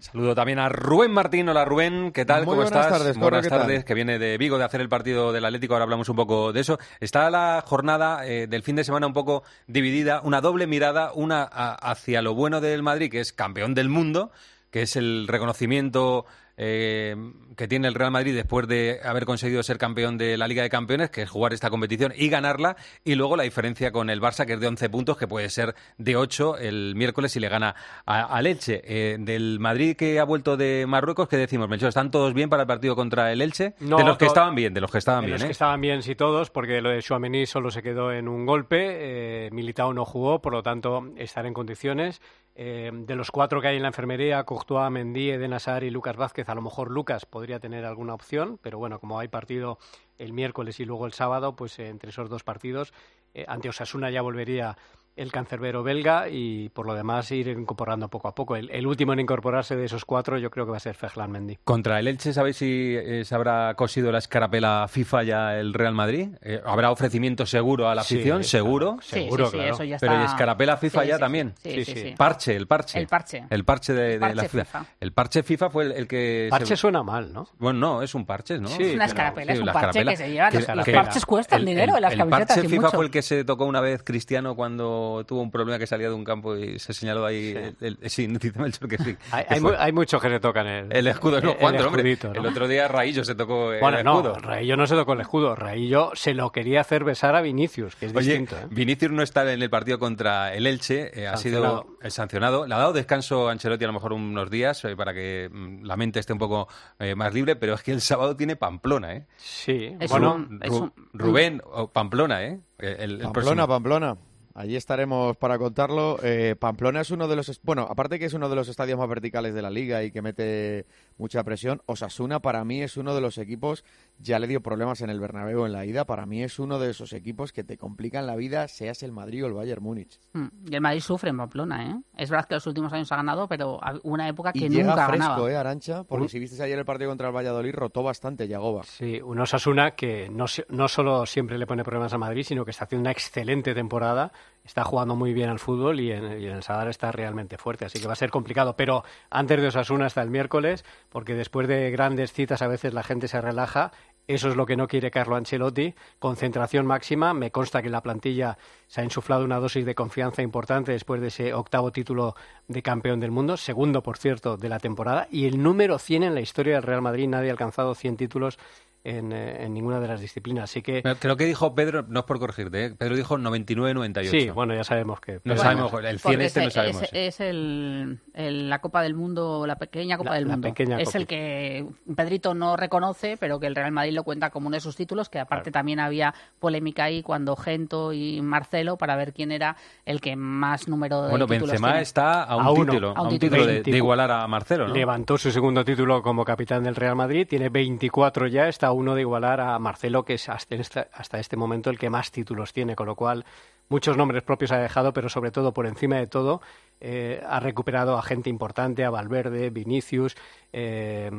Saludo también a Rubén Martín. Hola Rubén, ¿qué tal?
Muy
¿Cómo
buenas
estás?
tardes,
buenas tardes, que viene de Vigo de hacer el partido del Atlético, ahora hablamos un poco de eso. Está la jornada eh, del fin de semana un poco dividida, una doble mirada, una a- hacia lo bueno del Madrid, que es campeón del mundo, que es el reconocimiento eh, que tiene el Real Madrid después de haber conseguido ser campeón de la Liga de Campeones, que es jugar esta competición y ganarla, y luego la diferencia con el Barça, que es de 11 puntos, que puede ser de 8 el miércoles si le gana a, a Elche. Eh, del Madrid que ha vuelto de Marruecos, ¿qué decimos, Melchor? ¿Están todos bien para el partido contra el Elche?
No,
de los que estaban bien, de los que estaban
de
bien,
los
¿eh?
que estaban bien, sí todos, porque lo de Suamení solo se quedó en un golpe. Eh, Militao no jugó, por lo tanto, estará en condiciones. Eh, de los cuatro que hay en la enfermería, Courtois, Mendy, Eden Hazard y Lucas Vázquez, a lo mejor Lucas podría tener alguna opción, pero bueno, como hay partido el miércoles y luego el sábado, pues entre esos dos partidos, eh, ante Osasuna ya volvería el cancerbero belga y por lo demás ir incorporando poco a poco. El, el último en incorporarse de esos cuatro yo creo que va a ser Fejlan Mendy.
Contra el Elche, ¿sabéis si eh, se habrá cosido la escarapela FIFA ya el Real Madrid? Eh, ¿Habrá ofrecimiento seguro a la
Sí,
afición?
claro.
¿Seguro?
Sí, Seguro, sí, sí, claro. eso ya
Pero ¿y
está-
escarapela FIFA
Sí,
ya
sí,
también?
sí, sí, Sí, sí. sí.
Parche, el parche.
El parche.
El parche de,
El
de
parche
la FIFA.
FIFA.
El parche FIFA fue el, el que...
Parche
se-
suena mal, ¿no?
Bueno, no, es un parche, ¿no?
Sí, Es una
pero-
escarapela, es un parche
escarapela.
que se lleva- los- los
que-
parches cuestan
el-
dinero en las
el
camisetas
parche
y
FIFA fue el que se tocó una vez Cristiano cuando no tuvo un problema que salía de un campo y se señaló ahí. El, el- sí, dice Melchor que sí.
Hay,
que
hay mu- hay muchos que se tocan el,
El escudo, no,
el-
¿cuántos,
el
hombre?
escudito, ¿no?
El otro día Raillo se tocó el
Bueno,
escudo.
no, Raillo no se tocó el escudo. Raillo se lo quería hacer besar a Vinicius, que es
Oye,
distinto. ¿eh?
Vinicius no está en el partido contra el Elche, eh, ha sido
Sancionado.
eh, sancionado. Le ha dado descanso a Ancelotti a lo mejor unos días eh, para que mm, la mente esté un poco eh, más libre, pero es que el sábado tiene Pamplona, ¿eh?
Sí,
Es
bueno,
un-
Ru-
es un-
Rubén, o Pamplona, ¿eh? El, el
Pamplona,
próximo.
Pamplona. Allí estaremos para contarlo. Eh, Pamplona es uno de los... Bueno, aparte que es uno de los estadios más verticales de la liga y que mete mucha presión, Osasuna para mí es uno de los equipos... Ya le dio problemas en el Bernabéu en la ida. Para mí es uno de esos equipos que te complican la vida, seas el Madrid o el Bayern Múnich.
Mm, Y el Madrid sufre en Pamplona, ¿eh? Es verdad que los últimos años ha ganado, pero una época que
Y llega
nunca
fresco,
ganaba.
¿eh, Arancha? Porque si viste ayer el partido contra el Valladolid, rotó bastante Yagoba.
Sí, un Osasuna que no, se- no solo siempre le pone problemas a Madrid, sino que está haciendo una excelente temporada, está jugando muy bien al fútbol y en, y en el Sadar está realmente fuerte, así que va a ser complicado. Pero antes de Osasuna hasta el miércoles, porque después de grandes citas a veces la gente se relaja. Eso es lo que no quiere Carlo Ancelotti. Concentración máxima. Me consta que en la plantilla se ha insuflado una dosis de confianza importante después de ese octavo título de campeón del mundo, segundo, por cierto, de la temporada, y el número 100 en la historia del Real Madrid. Nadie ha alcanzado 100 títulos en, eh, en ninguna de las disciplinas. Así que
Creo que dijo Pedro, no es por corregirte, ¿eh? Pedro dijo 99-98.
sí, bueno, ya sabemos que.
No sabemos, el 100
Porque
este no sabemos.
es- es el, el- la Copa del Mundo, la pequeña Copa
La-
del
la
Mundo.
pequeña
es
Copa.
el que Pedrito no reconoce, pero que el Real Madrid lo cuenta como uno de sus títulos, que aparte también había polémica ahí cuando Gento y Marcelo para ver quién era el que más número de
Bueno,
títulos
Benzema
tiene.
está a un
A uno.
título,
A un
a un
título.
título de,
20.
de igualar a Marcelo, ¿no?
Levantó su segundo título como capitán del Real Madrid, tiene 24 ya, está uno de igualar a Marcelo, que es hasta este, hasta este momento el que más títulos tiene, con lo cual muchos nombres propios ha dejado, pero sobre todo, por encima de todo, eh, ha recuperado a gente importante, a Valverde, Vinicius, eh,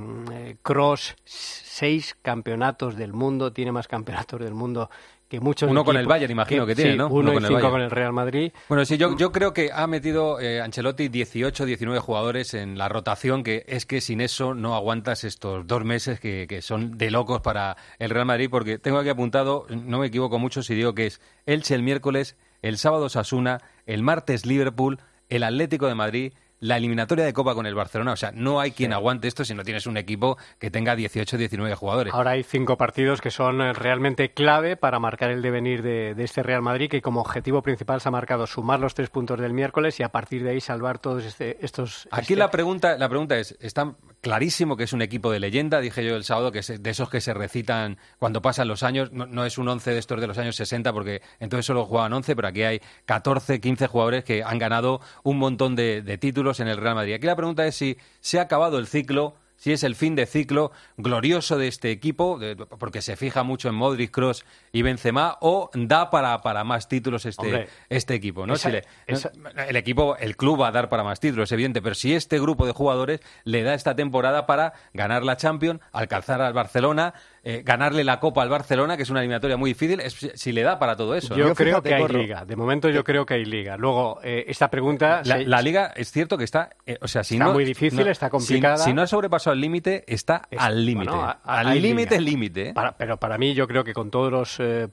Cross, seis campeonatos del mundo, tiene más campeonatos del mundo que muchos
Uno con el. Bayern, imagino que tiene,
sí,
¿no?
Uno,
con el
cinco con el Real Madrid.
Bueno, sí, yo, yo creo que ha metido eh, Ancelotti 18, 19 jugadores en la rotación, que es que sin eso no aguantas estos dos meses que, que son de locos para el Real Madrid, porque tengo aquí apuntado, no me equivoco mucho si digo que es Elche el miércoles, el sábado Sasuna, el martes Liverpool, el Atlético de Madrid, la eliminatoria de Copa con el Barcelona. O sea, no hay quien aguante esto si no tienes un equipo que tenga 18, 19 jugadores.
Ahora hay cinco partidos que son eh, realmente clave para marcar el devenir de, de este Real Madrid, que como objetivo principal se ha marcado sumar los tres puntos del miércoles y a partir de ahí salvar todos este- estos.
Aquí
este-
la pregunta, la pregunta es, está clarísimo que es un equipo de leyenda, dije yo el sábado, que es de esos que se recitan cuando pasan los años, no, es un 11 de estos de los años 60, porque entonces solo jugaban 11, pero aquí hay 14, 15 jugadores que han ganado un montón de, de títulos en el Real Madrid. Aquí la pregunta es si se ha acabado el ciclo, si es el fin de ciclo glorioso de este equipo, de- porque se fija mucho en Modric, Cross y Benzema, o da para, para más títulos este,
Hombre,
este equipo, ¿no?
esa-
Si le-
esa-
el equipo, el club va a dar para más títulos, es evidente, pero si este grupo de jugadores le da esta temporada para ganar la Champions, alcanzar al Barcelona, eh, ganarle la Copa al Barcelona, que es una eliminatoria muy difícil, es- si le da para todo eso.
Yo,
¿no?
creo que hay liga. De momento yo creo que hay liga. Luego, eh, esta pregunta...
La,
se-
la liga es cierto que está, eh, o sea, si
Está
no,
muy difícil,
no-
está complicada.
Si, no ha sobrepasado el límite, está
Es-
al límite,
bueno,
al límite,
liga.
límite. ¿eh?
Para- pero para mí yo creo que con todos los eh,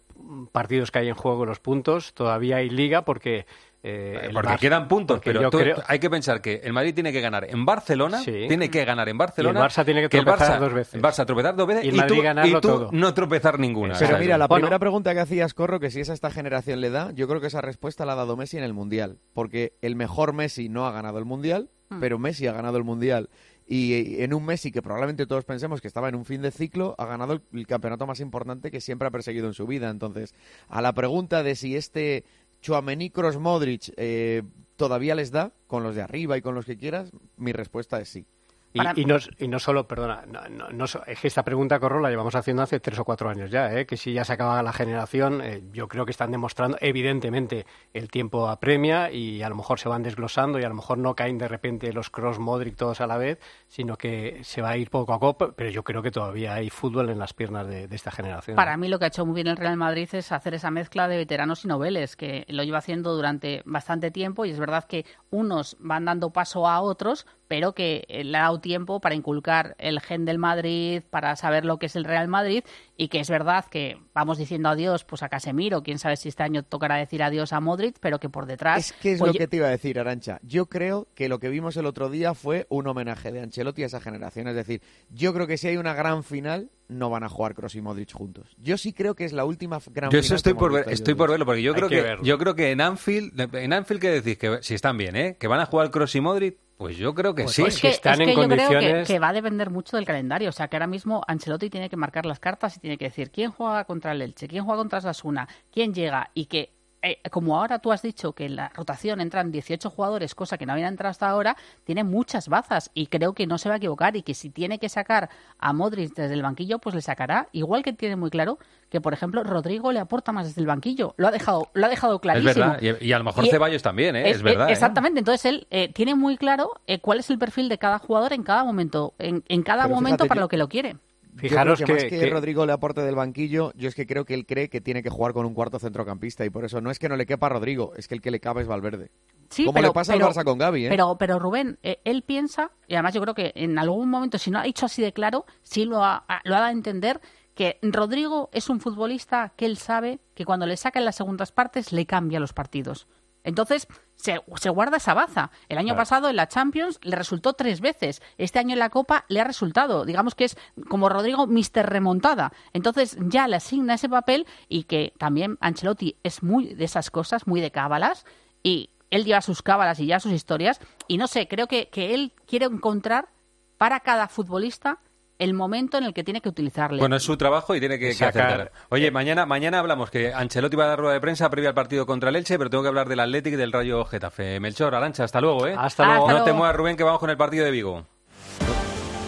partidos que hay en juego, los puntos, todavía hay liga porque... eh,
Porque
Barça-
quedan puntos,
porque
pero
yo
tú-
creo-
tú- hay que pensar que el Madrid tiene que ganar en Barcelona,
Sí.
tiene que ganar en Barcelona,
Y el Barça tiene que
el
tropezar
Barça-
dos veces.
El Barça tropezar dos veces
Y el
y,
Madrid
tú,
ganarlo
y tú
todo.
no tropezar ninguna.
Pero
¿sabes?
mira, la
Bueno.
primera pregunta que hacías, Corro, que si es a esta generación le da, yo creo que esa respuesta la ha dado Messi en el Mundial. Porque el mejor Messi no ha ganado el Mundial,
Hmm.
pero Messi ha ganado el Mundial. Y en un Messi que probablemente todos pensemos que estaba en un fin de ciclo, ha ganado el, el campeonato más importante que siempre ha perseguido en su vida. Entonces, a la pregunta de si este Chouameni Kroos Modric eh, todavía les da, con los de arriba y con los que quieras, mi respuesta es sí.
Y, y no, y no solo, perdona, no, no- es que esta pregunta, Corro, la llevamos haciendo hace tres o cuatro años ya, ¿eh? que si ya se acababa la generación, eh, yo creo que están demostrando, evidentemente, el tiempo apremia y a lo mejor se van desglosando y a lo mejor no caen de repente los cross Modric todos a la vez, sino que se va a ir poco a poco, pero yo creo que todavía hay fútbol en las piernas de, de esta generación.
Para mí lo que ha hecho muy bien el Real Madrid es hacer esa mezcla de veteranos y noveles, que lo lleva haciendo durante bastante tiempo y es verdad que unos van dando paso a otros, pero que eh, le ha dado tiempo para inculcar el gen del Madrid, para saber lo que es el Real Madrid y que es verdad que vamos diciendo adiós pues a Casemiro, quién sabe si este año tocará decir adiós a Modric, pero que por detrás...
Es que es
pues,
lo que te iba a decir, Arancha. Yo creo que lo que vimos el otro día fue un homenaje de Ancelotti a esa generación. Es decir, yo creo que si hay una gran final, no van a jugar Kroos y Modric juntos. Yo sí creo que es la última gran
Yo
final.
eso estoy por ver, estoy verlo, porque yo
Hay
creo
que
que, yo creo que en Anfield, en Anfield que decís que si están bien, ¿eh? Que van a jugar Kroos y Modric, pues yo creo que sí.
es que, es que yo creo que, que va a depender mucho del calendario. O sea, que ahora mismo Ancelotti tiene que marcar las cartas y tiene que decir quién juega contra el Elche, quién juega contra Sasuna, quién llega y que eh, como ahora tú has dicho que en la rotación entran 18 jugadores, cosa que no habían entrado hasta ahora, tiene muchas bazas y creo que no se va a equivocar y que si tiene que sacar a Modric desde el banquillo, pues le sacará. Igual que tiene muy claro que, por ejemplo, Rodrigo le aporta más desde el banquillo. Lo ha dejado, lo ha dejado
Es
clarísimo.
verdad, y, y a lo mejor
Y-
Ceballos también, ¿eh? Es, verdad. ¿eh?
Exactamente, entonces él eh, tiene muy claro eh, cuál es el perfil de cada jugador en cada momento, en, en cada
Pero
momento
fíjate,
para
yo-
lo que lo quiere.
Yo creo que, más que, Rodrigo le aporte del banquillo, yo es que creo que él cree que tiene que jugar con un cuarto centrocampista y por eso no es que no le quepa a Rodrigo, es que el que le cabe es Valverde.
Sí,
Como
pero,
le pasa
pero-
al Barça con Gaby, ¿eh?
Pero, pero Rubén, eh, él piensa, y además yo creo que en algún momento, si no ha dicho así de claro, sí lo ha, ha- lo ha dado a entender que Rodrigo es un futbolista que él sabe que cuando le saca en las segundas partes le cambia los partidos. Entonces, se, se guarda esa baza. El año
Claro.
pasado en la Champions le resultó tres veces. Este año en la Copa le ha resultado. Digamos que es como Rodrigo Mister Remontada. Entonces ya le asigna ese papel y que también Ancelotti es muy de esas cosas, muy de cábalas. Y él lleva sus cábalas y ya sus historias. Y no sé, creo que, que él quiere encontrar para cada futbolista el momento en el que tiene que utilizarle.
Bueno, es su trabajo y tiene que, que acertar. Oye, mañana, mañana hablamos que Ancelotti va a dar rueda de prensa previa al partido contra el Elche, pero tengo que hablar del Atlético y del Rayo Getafe. Melchor, Arancha, hasta luego, ¿eh?
Hasta luego.
No te muevas, Rubén, que vamos con el partido de Vigo.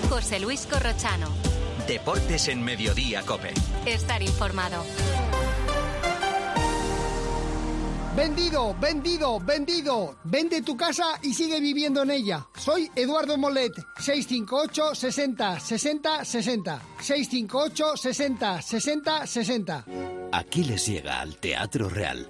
José Luis Corrochano.
Deportes en Mediodía, Cope.
Estar informado.
Vendido, vendido, vendido. Vende tu casa y sigue viviendo en ella. Soy Eduardo Molet, 658 60 60 60. 658 60 60 60.
Aquiles llega al Teatro Real.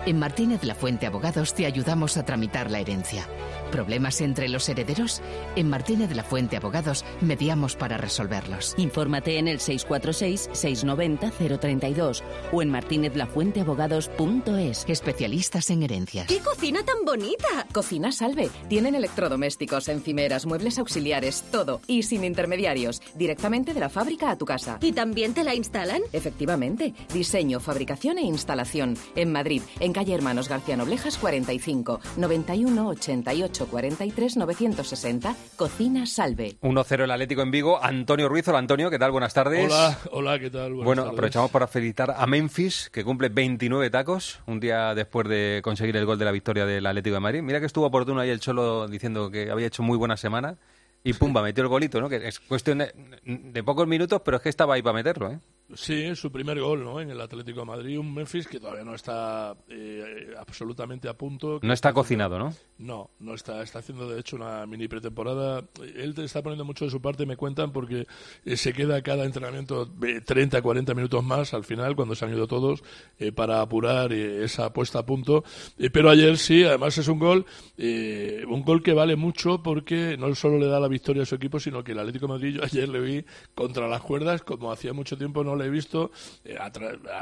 En Martínez La Fuente Abogados te ayudamos a tramitar la herencia. ¿Problemas entre los herederos? En Martínez La Fuente Abogados mediamos para resolverlos.
Infórmate en el 646-690-032 o en martinezlafuenteabogados.es.
Especialistas en herencias.
¡Qué cocina tan bonita!
Cocina Salve. Tienen electrodomésticos, encimeras, muebles auxiliares, todo. Y sin intermediarios. Directamente de la fábrica a tu casa.
¿Y también te la instalan?
Efectivamente. Diseño, fabricación e instalación. En Madrid, en calle Hermanos García Noblejas 45, 91 88 43 960. Cocina Salve.
1-0 el Atlético en Vigo. Antonio Ruiz, hola Antonio, ¿qué tal? Buenas tardes.
Hola, hola, ¿qué tal? Buenas
bueno,
tardes.
aprovechamos para felicitar a Memphis, que cumple 29 tacos, un día después de conseguir el gol de la victoria del Atlético de Madrid. Mira que estuvo oportuno ahí el Cholo diciendo que había hecho muy buena semana. Y pumba, metió el golito, ¿no? Que es cuestión de, de pocos minutos, pero es que estaba ahí para meterlo, ¿eh?
Sí, su primer gol ¿no? en el Atlético de Madrid, un Memphis que todavía no está eh, absolutamente a punto.
No está cocinado, ¿no?
No, no está. Está haciendo de hecho una mini pretemporada. Él está poniendo mucho de su parte, me cuentan, porque eh, se queda cada entrenamiento eh, 30, 40 minutos más al final, cuando se han ido todos, eh, para apurar eh, esa puesta a punto. Pero ayer sí, además es un gol, un gol que vale mucho porque no solo le da la victoria a su equipo, sino que el Atlético de Madrid yo ayer le vi contra las cuerdas, como hacía mucho tiempo no le he visto, eh, a,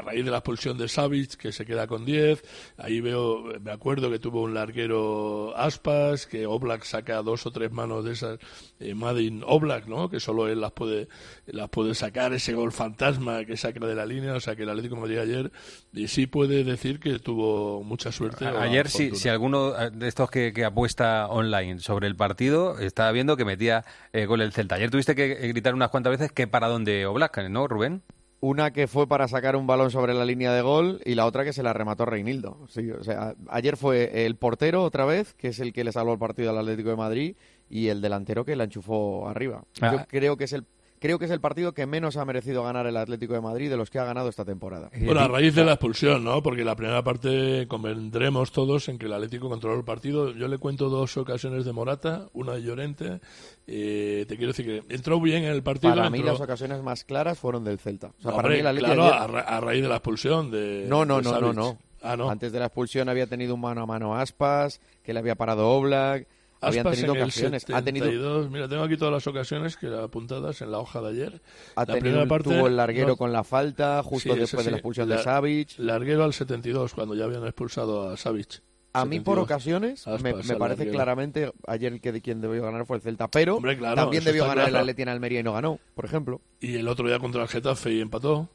raíz de la expulsión de Savic, que se queda con 10. Ahí veo, me acuerdo que tuvo un larguero Aspas, que Oblak saca dos o tres manos de esas, eh, Madin Oblak, ¿no? Que solo él las puede, las puede sacar, ese gol fantasma que saca de la línea, o sea que el Atlético de Madrid ayer y sí puede decir que tuvo mucha suerte.
Ayer, si, si alguno eh, de estos que, que apuesta online sobre el partido, estaba viendo que metía eh, gol el Celta. Ayer tuviste que eh, gritar unas cuantas veces que para dónde Oblak, ¿no, Rubén?
Una que fue para sacar un balón sobre la línea de gol y la otra que se la remató Reinildo. Sí, o sea, ayer fue el portero otra vez, que es el que le salvó el partido al Atlético de Madrid, y el delantero que la enchufó arriba. Yo
Ah.
creo que es el creo que es el partido que menos ha merecido ganar el Atlético de Madrid de los que ha ganado esta temporada.
Bueno, a raíz de la expulsión, ¿no? Porque la primera parte convendremos todos en que el Atlético controló el partido. Yo le cuento dos ocasiones de Morata, una de Llorente. Eh, te quiero decir que entró bien en el partido.
Para mí
entró-
las ocasiones más claras fueron del Celta. O sea,
No,
para
hombre,
mí el Atlético
claro,
ayer-
a, ra- a raíz de la expulsión de
No, no,
de
no, no.
Ah, no.
Antes de la expulsión había tenido un mano a mano a Aspas, que le había parado Oblak, habían
Aspas
tenido
en el
ocasiones. Ha tenido,
72. Mira, tengo aquí todas las ocasiones que apuntadas en la hoja de ayer.
ha
la primera parte
tuvo el larguero
no-
con la falta, justo
Sí,
después
ese
de la
sí.
expulsión
La-
de Savic.
Larguero al 72, cuando ya habían expulsado a Savic.
A mí por
72.
ocasiones me,
Aspas
me
al
parece
larguero.
claramente ayer el que de quien debió ganar fue el Celta, pero
Hombre, claro,
también debió ganar el
claro.
Atleti en Almería y no ganó, por ejemplo.
Y el otro día contra el Getafe y empató.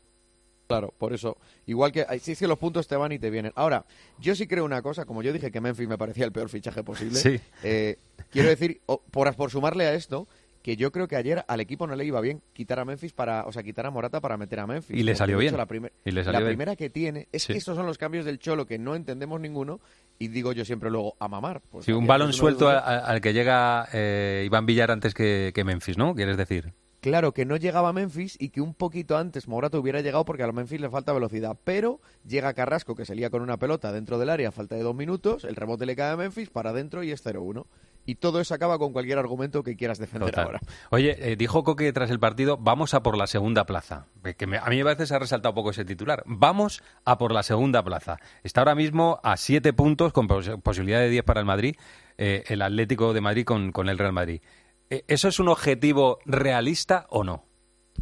Claro, por eso. Igual que sí, es que los puntos te van y te vienen. Ahora, yo sí creo una cosa, como yo dije que Memphis me parecía el peor fichaje posible.
Sí.
eh, quiero decir, por, por sumarle a esto, que yo creo que ayer al equipo no le iba bien quitar a Memphis para, o sea, quitar a Morata para meter a Memphis.
Y le salió bien.
La, primer-
Y le salió
la
bien.
primera que tiene es
Sí.
que estos son los cambios del Cholo que no entendemos ninguno y digo yo siempre luego a mamar. Pues
Sí, un balón suelto al que llega eh, Iván Villar antes que, que Memphis, ¿no? ¿Quieres decir?
Claro, que no llegaba a Memphis y que un poquito antes Morata hubiera llegado porque a los Memphis le falta velocidad. Pero llega Carrasco, que se lía con una pelota dentro del área a falta de dos minutos, el rebote le cae a Memphis, para adentro y es 0-1. Y todo eso acaba con cualquier argumento que quieras defender
Total.
ahora.
Oye, eh, dijo Coque tras el partido, vamos a por la segunda plaza. Que me- a mí a veces ha resaltado un poco ese titular. Vamos a por la segunda plaza. Está ahora mismo a siete puntos con pos- posibilidad de 10 para el Madrid, eh, el Atlético de Madrid con, con el Real Madrid. Eh, ¿Eso es un objetivo realista o no?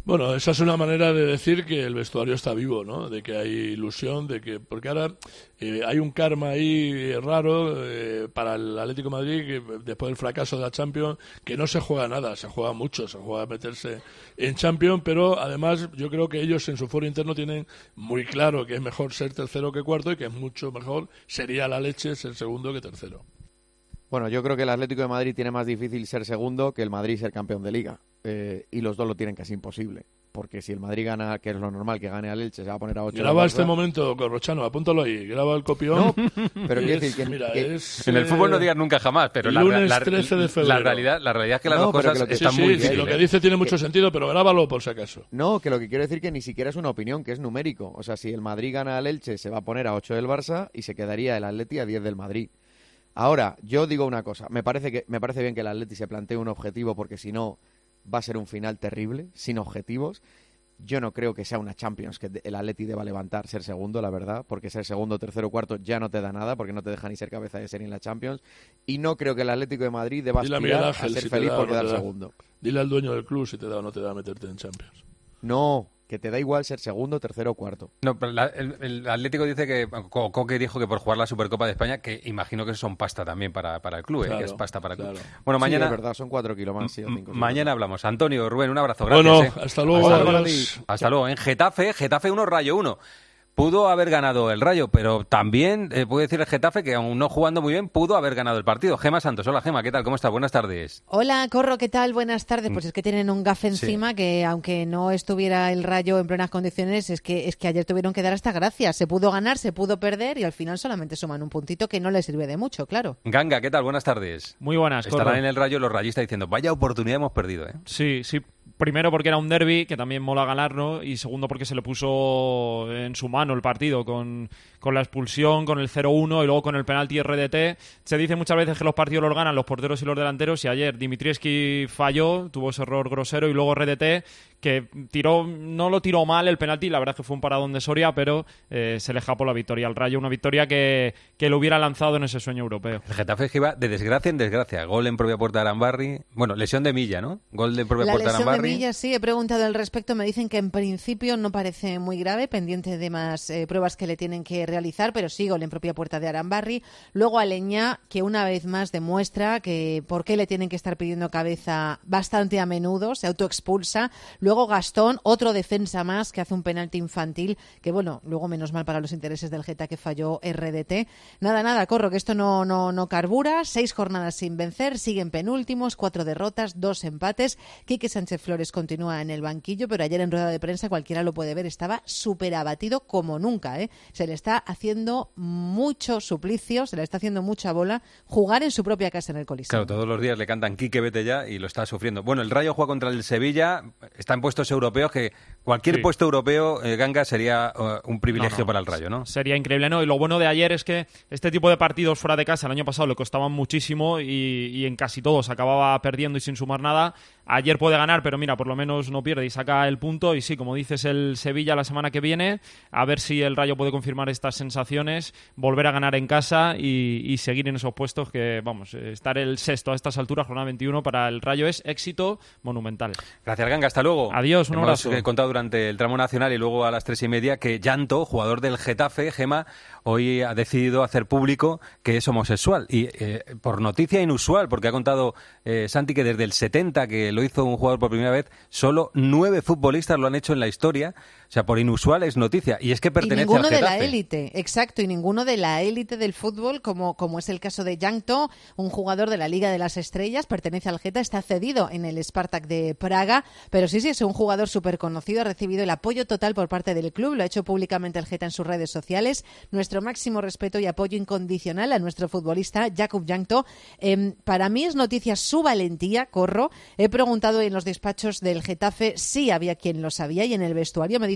Bueno, esa es una manera de decir que el vestuario está vivo, ¿no? De que hay ilusión, de que porque ahora eh, hay un karma ahí raro eh, para el Atlético Madrid que después del fracaso de la Champions que no se juega nada, se juega mucho, se juega a meterse en Champions, pero además yo creo que ellos en su foro interno tienen muy claro que es mejor ser tercero que cuarto y que es mucho mejor sería la leche ser segundo que tercero.
Bueno, yo creo que el Atlético de Madrid tiene más difícil ser segundo que el Madrid ser campeón de liga. Eh, y los dos lo tienen casi imposible. Porque si el Madrid gana, que es lo normal, que gane al Elche, se va a poner a 8.
Graba este momento, Corrochano, apúntalo ahí, graba el copión.
pero
Y
quiero [LAUGHS]
es-
decir que-
mira,
que-
es,
En el fútbol no
eh,
digas nunca jamás, pero la,
lunes
la-
13 de
la
febrero.
realidad, la realidad es que las
No,
dos
pero que
cosas
lo que-
Sí,
están
sí,
muy
sí,
bien.
lo que
¿eh?
dice tiene mucho sentido, pero grábalo por si acaso.
No, que lo que quiero decir que ni siquiera es una opinión, que es numérico. O sea, si el Madrid gana al Elche, se va a poner a 8 del Barça y se quedaría el Atleti a 10 del Madrid. Ahora, yo digo una cosa, me parece que me parece bien que el Atleti se plantee un objetivo porque si no va a ser un final terrible, sin objetivos. Yo no creo que sea una Champions que el Atleti deba levantar ser segundo, la verdad, porque ser segundo, tercero, cuarto ya no te da nada, porque no te deja ni ser cabeza de serie en la Champions. Y no creo que el Atlético de Madrid deba aspirar
Miguel
a ser
si
feliz
da
por
no
quedar segundo.
Dile al dueño del club si te da o no te da meterte en Champions.
No, que te da igual ser segundo, tercero o cuarto.
No, pero la- el, el Atlético dice que, Co- Coque dijo que por jugar la Supercopa de España, que imagino que son pasta también para, para el club, ¿eh? Que es pasta para el club.
claro.
Bueno,
Sí,
mañana,
es verdad, son cuatro kilos más, sí, o cinco, sí.
mañana hablamos. Antonio, Rubén, un abrazo. Gracias.
Bueno,
¿eh?
hasta luego,
Hasta luego. Hasta luego. En Getafe, Getafe 1, Rayo 1. Pudo haber ganado el Rayo, pero también eh, puede decir el Getafe que aún no jugando muy bien, pudo haber ganado el partido. Gema Santos, hola Gema, ¿qué tal? ¿Cómo estás? Buenas tardes.
Hola, Corro, ¿qué tal? Buenas tardes. Pues es que tienen un gafe
Sí.
encima que, aunque no estuviera el rayo en plenas condiciones, es que, es que ayer tuvieron que dar hasta gracias. Se pudo ganar, se pudo perder y al final solamente suman un puntito que no les sirve de mucho, claro.
Ganga, ¿qué tal? Buenas tardes.
Muy buenas,
Estarán
Corro.
en el Rayo los rayistas diciendo, vaya oportunidad hemos perdido, ¿eh?
Sí, sí. Primero porque era un derby, que también mola ganarlo, y segundo porque se le puso en su mano el partido con, con la expulsión, con el 0-1 y luego con el penalti RDT. Se dice muchas veces que los partidos los ganan los porteros y los delanteros, y ayer Dimitrievski falló, tuvo ese error grosero, y luego RDT que tiró, no lo tiró mal el penalti, la verdad es que fue un paradón de Soria, pero eh, se le escapó la victoria al Rayo, una victoria que, que lo hubiera lanzado en ese sueño europeo.
El Getafe que iba de desgracia en desgracia. Gol en propia puerta de Arambarri. Bueno, lesión de Milla, ¿no? Gol de propia
La
puerta de
lesión de
Arambarri.
Milla, sí, he preguntado al respecto. Me dicen que en principio no parece muy grave, pendiente de más eh, pruebas que le tienen que realizar, pero sí gol en propia puerta de Arambarri. Luego Aleñá, que una vez más demuestra que por qué le tienen que estar pidiendo cabeza bastante a menudo, se autoexpulsa. Luego Gastón, otro defensa más que hace un penalti infantil, que bueno, luego menos mal para los intereses del Geta que falló RDT. Nada, nada, corro, que esto no, no, no carbura. Seis jornadas sin vencer, siguen penúltimos, cuatro derrotas, dos empates. Quique Sánchez Flores continúa en el banquillo, pero ayer en rueda de prensa cualquiera lo puede ver, estaba súper abatido como nunca. ¿eh? Se le está haciendo mucho suplicio, se le está haciendo mucha bola jugar en su propia casa en el Coliseo.
Claro, todos los días le cantan Quique, vete ya y lo está sufriendo. Bueno, el Rayo juega contra el Sevilla. Está en puestos europeos que cualquier puesto europeo, eh, Ganga, sería uh, un privilegio para el Rayo, ¿no?
Sería increíble, ¿no? Y lo bueno de ayer es que este tipo de partidos fuera de casa el año pasado le costaban muchísimo y, y en casi todos acababa perdiendo y sin sumar nada. Ayer puede ganar, pero mira, por lo menos no pierde y saca el punto. Y sí, como dices, el Sevilla la semana que viene, a ver si el Rayo puede confirmar estas sensaciones, volver a ganar en casa y, seguir en esos puestos que, vamos, estar el sexto a estas alturas, jornada 21, para el Rayo es éxito monumental.
Gracias, Ganga. Hasta luego.
Adiós, un
Hemos
abrazo.
eh, contado durante el tramo nacional y luego a las tres y media que Llanto, jugador del Getafe, Gema, hoy ha decidido hacer público que es homosexual. Y eh, por noticia inusual, porque ha contado eh, Santi que desde el 70, que lo hizo un jugador por primera vez, solo nueve futbolistas lo han hecho en la historia. O sea, por inusual es noticia. Y es que
Y
pertenece
ninguno
al
de la élite, exacto, y ninguno de la élite del fútbol, como, como es el caso de Yankto, un jugador de la Liga de las Estrellas, pertenece al Geta, está cedido en el Spartak de Praga, pero sí, sí, es un jugador súper conocido, ha recibido el apoyo total por parte del club, lo ha hecho públicamente el Geta en sus redes sociales. Nuestro máximo respeto y apoyo incondicional a nuestro futbolista, Jakub Yankto. Em, para mí es noticia su valentía, corro. He preguntado en los despachos del Getafe si había quien lo sabía y en el vestuario me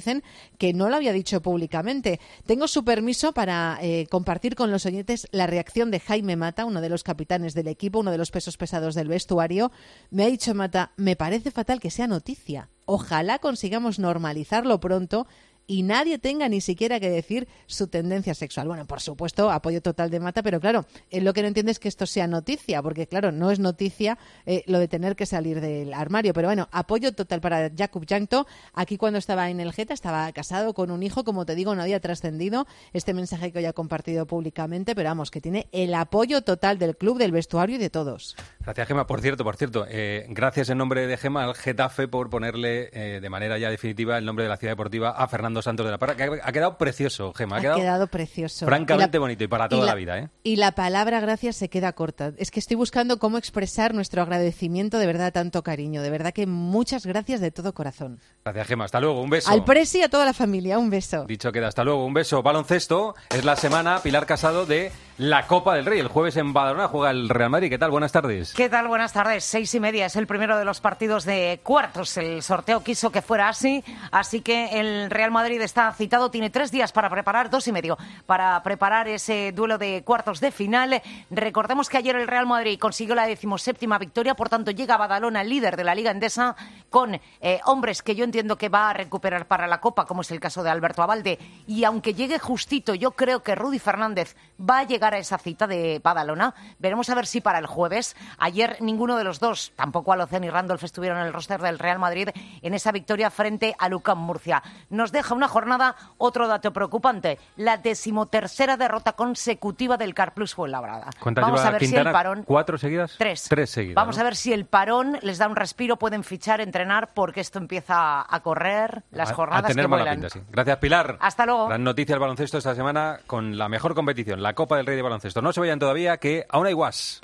que no lo había dicho públicamente. Tengo su permiso para eh, compartir con los oyentes la reacción de Jaime Mata, uno de los capitanes del equipo, uno de los pesos pesados del vestuario. Me ha dicho Mata, me parece fatal que sea noticia. Ojalá consigamos normalizarlo pronto y nadie tenga ni siquiera que decir su tendencia sexual. Bueno, por supuesto, apoyo total de Mata, pero claro, eh, lo que no entiende es que esto sea noticia, porque claro, no es noticia eh, lo de tener que salir del armario. Pero bueno, apoyo total para Jakub Jankto. Aquí cuando estaba en el Geta estaba casado con un hijo, como te digo, no había trascendido este mensaje que hoy ha compartido públicamente, pero vamos, que tiene el apoyo total del club, del vestuario y de todos.
Gracias, Gema. Por cierto, por cierto, eh, gracias en nombre de Gema al Getafe por ponerle eh, de manera ya definitiva el nombre de la ciudad deportiva a Fernando Santos de la Parra, que ha, quedado precioso, Gema. Ha,
Ha quedado precioso.
francamente
Y la-
bonito y para
y
toda la,
la-
vida, ¿eh?
Y la palabra gracias se queda corta. Es que estoy buscando cómo expresar nuestro agradecimiento de verdad a tanto cariño. De verdad que muchas gracias de todo corazón.
Gracias, Gema. Hasta luego. Un beso.
Al presi y a toda la familia, un beso.
Dicho queda, hasta luego. Un beso. Baloncesto es la semana, Pilar Casado, de la Copa del Rey. El jueves en Badalona juega el Real Madrid. ¿Qué tal? Buenas tardes.
¿Qué tal? Buenas tardes. Seis y media es el primero de los partidos de cuartos. El sorteo quiso que fuera así, así que el Real Madrid está citado. Tiene tres días para preparar, dos y medio, para preparar ese duelo de cuartos de final. Recordemos que ayer el Real Madrid consiguió la decimoséptima victoria, por tanto llega Badalona, líder de la Liga Endesa, con eh, hombres que yo entiendo que va a recuperar para la Copa, como es el caso de Alberto Abalde. Y aunque llegue justito, yo creo que Rudy Fernández va a llegar a esa cita de Badalona. Veremos a ver si para el jueves. Ayer ninguno de los dos, tampoco Alocen y Randolph, estuvieron en el roster del Real Madrid en esa victoria frente a Lucán Murcia. Nos deja una jornada otro dato preocupante, la decimotercera derrota consecutiva del Carplus Fuenlabrada.
¿Cuántas
Vamos a ver si
Quintana?
el parón...
¿Cuatro seguidas?
Tres.
Tres seguidas.
Vamos
¿no?
a ver si el parón les da un respiro, pueden fichar, entrenar, porque esto empieza a correr, las
A-
jornadas
a tener
que
mala
vuelan.
pinta, sí. Gracias, Pilar.
Hasta luego.
Gran noticia del baloncesto esta semana con la mejor competición, la Copa del Rey de Baloncesto. No se vayan todavía, que aún hay guas.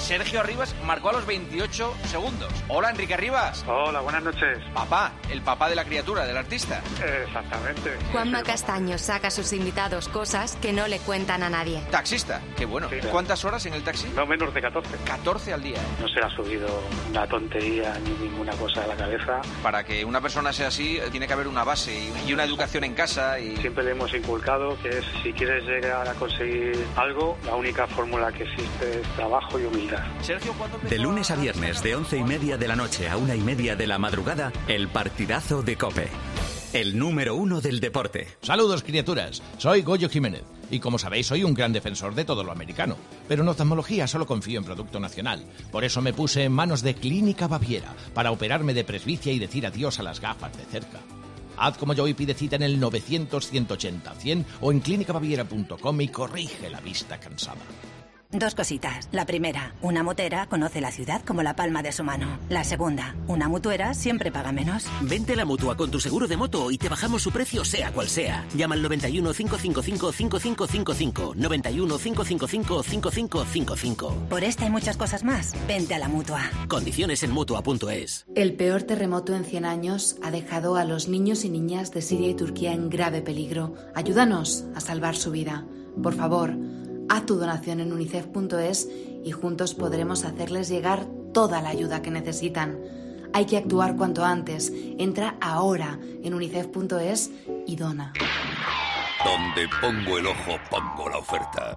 Sergio Arribas marcó a los 28 segundos. Hola, Enrique Arribas.
Hola, buenas noches.
Papá, el papá de la criatura, del artista.
Exactamente.
Juanma Castaño saca a sus invitados cosas que no le cuentan a nadie.
Taxista, qué bueno.
Sí.
¿Cuántas horas en el taxi?
No menos de 14.
14 al día.
No se le ha subido una tontería ni ninguna cosa a la cabeza.
Para que una persona sea así, eh, tiene que haber una base y- y una educación en casa. Y...
Siempre le hemos inculcado que es, si quieres llegar a conseguir algo, la única fórmula que existe es trabajo y humildad.
Sergio, ¿cuándo
De lunes a viernes, de once y media de la noche a una y media de la madrugada, el partidazo de Cope. El número uno del deporte.
Saludos, criaturas. Soy Goyo Jiménez. Y como sabéis, soy un gran defensor de todo lo americano. Pero en oftalmología solo confío en producto nacional. Por eso me puse en manos de Clínica Baviera para operarme de presbicia y decir adiós a las gafas de cerca. Haz como yo y pide cita en el 900-180-100 o en clínicabaviera.com y corrige la vista cansada.
Dos cositas. La primera, una motera conoce la ciudad como la palma de su mano. La segunda, una mutuera siempre paga menos.
Vente a la mutua con tu seguro de moto y te bajamos su precio sea cual sea. Llama al 91 555 5555. 91 555 5555.
Por esta y muchas cosas más, vente a la mutua.
Condiciones en mutua.es.
El peor terremoto en 100 años ha dejado a los niños y niñas de Siria y Turquía en grave peligro. Ayúdanos a salvar su vida. Por favor, Haz tu donación en unicef.es y juntos podremos hacerles llegar toda la ayuda que necesitan. Hay que actuar cuanto antes. Entra ahora en unicef.es y dona.
Donde pongo el ojo, pongo la oferta.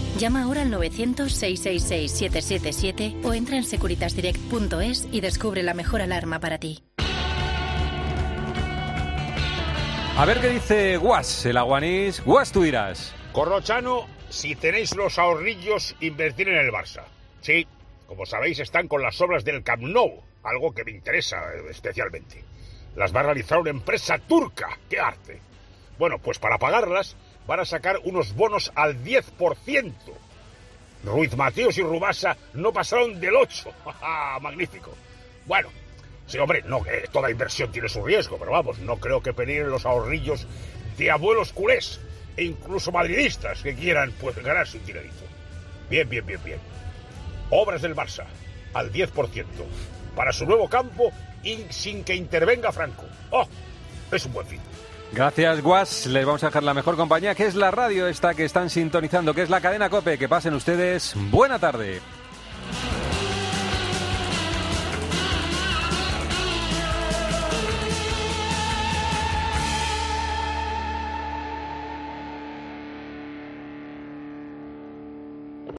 Llama ahora al 900-666-777 o entra en securitasdirect.es y descubre la mejor alarma para ti.
A ver qué dice Guas, el aguanís. Guas, tú dirás.
Corrochano, si tenéis los ahorrillos, invertir en el Barça. Sí, como sabéis, están con las obras del Camp Nou, algo que me interesa eh, especialmente. Las va a realizar una empresa turca. ¡Qué arte! Bueno, pues para pagarlas van a sacar unos bonos al 10%. Ruiz Mateos y Rubasa no pasaron del 8. [LAUGHS] Magnífico. Bueno, sí, hombre, no, que toda inversión tiene su riesgo, pero vamos, no creo que peligren los ahorrillos de abuelos culés e incluso madridistas que quieran pues ganarse un dinerito. Bien, bien, bien, bien. Obras del Barça, al 10%, para su nuevo campo y sin que intervenga Franco. ¡Oh! Es un buen fin.
Gracias, Guas. Les vamos a dejar la mejor compañía, que es la radio esta que están sintonizando, que es la cadena Cope. Que pasen ustedes. Buena tarde.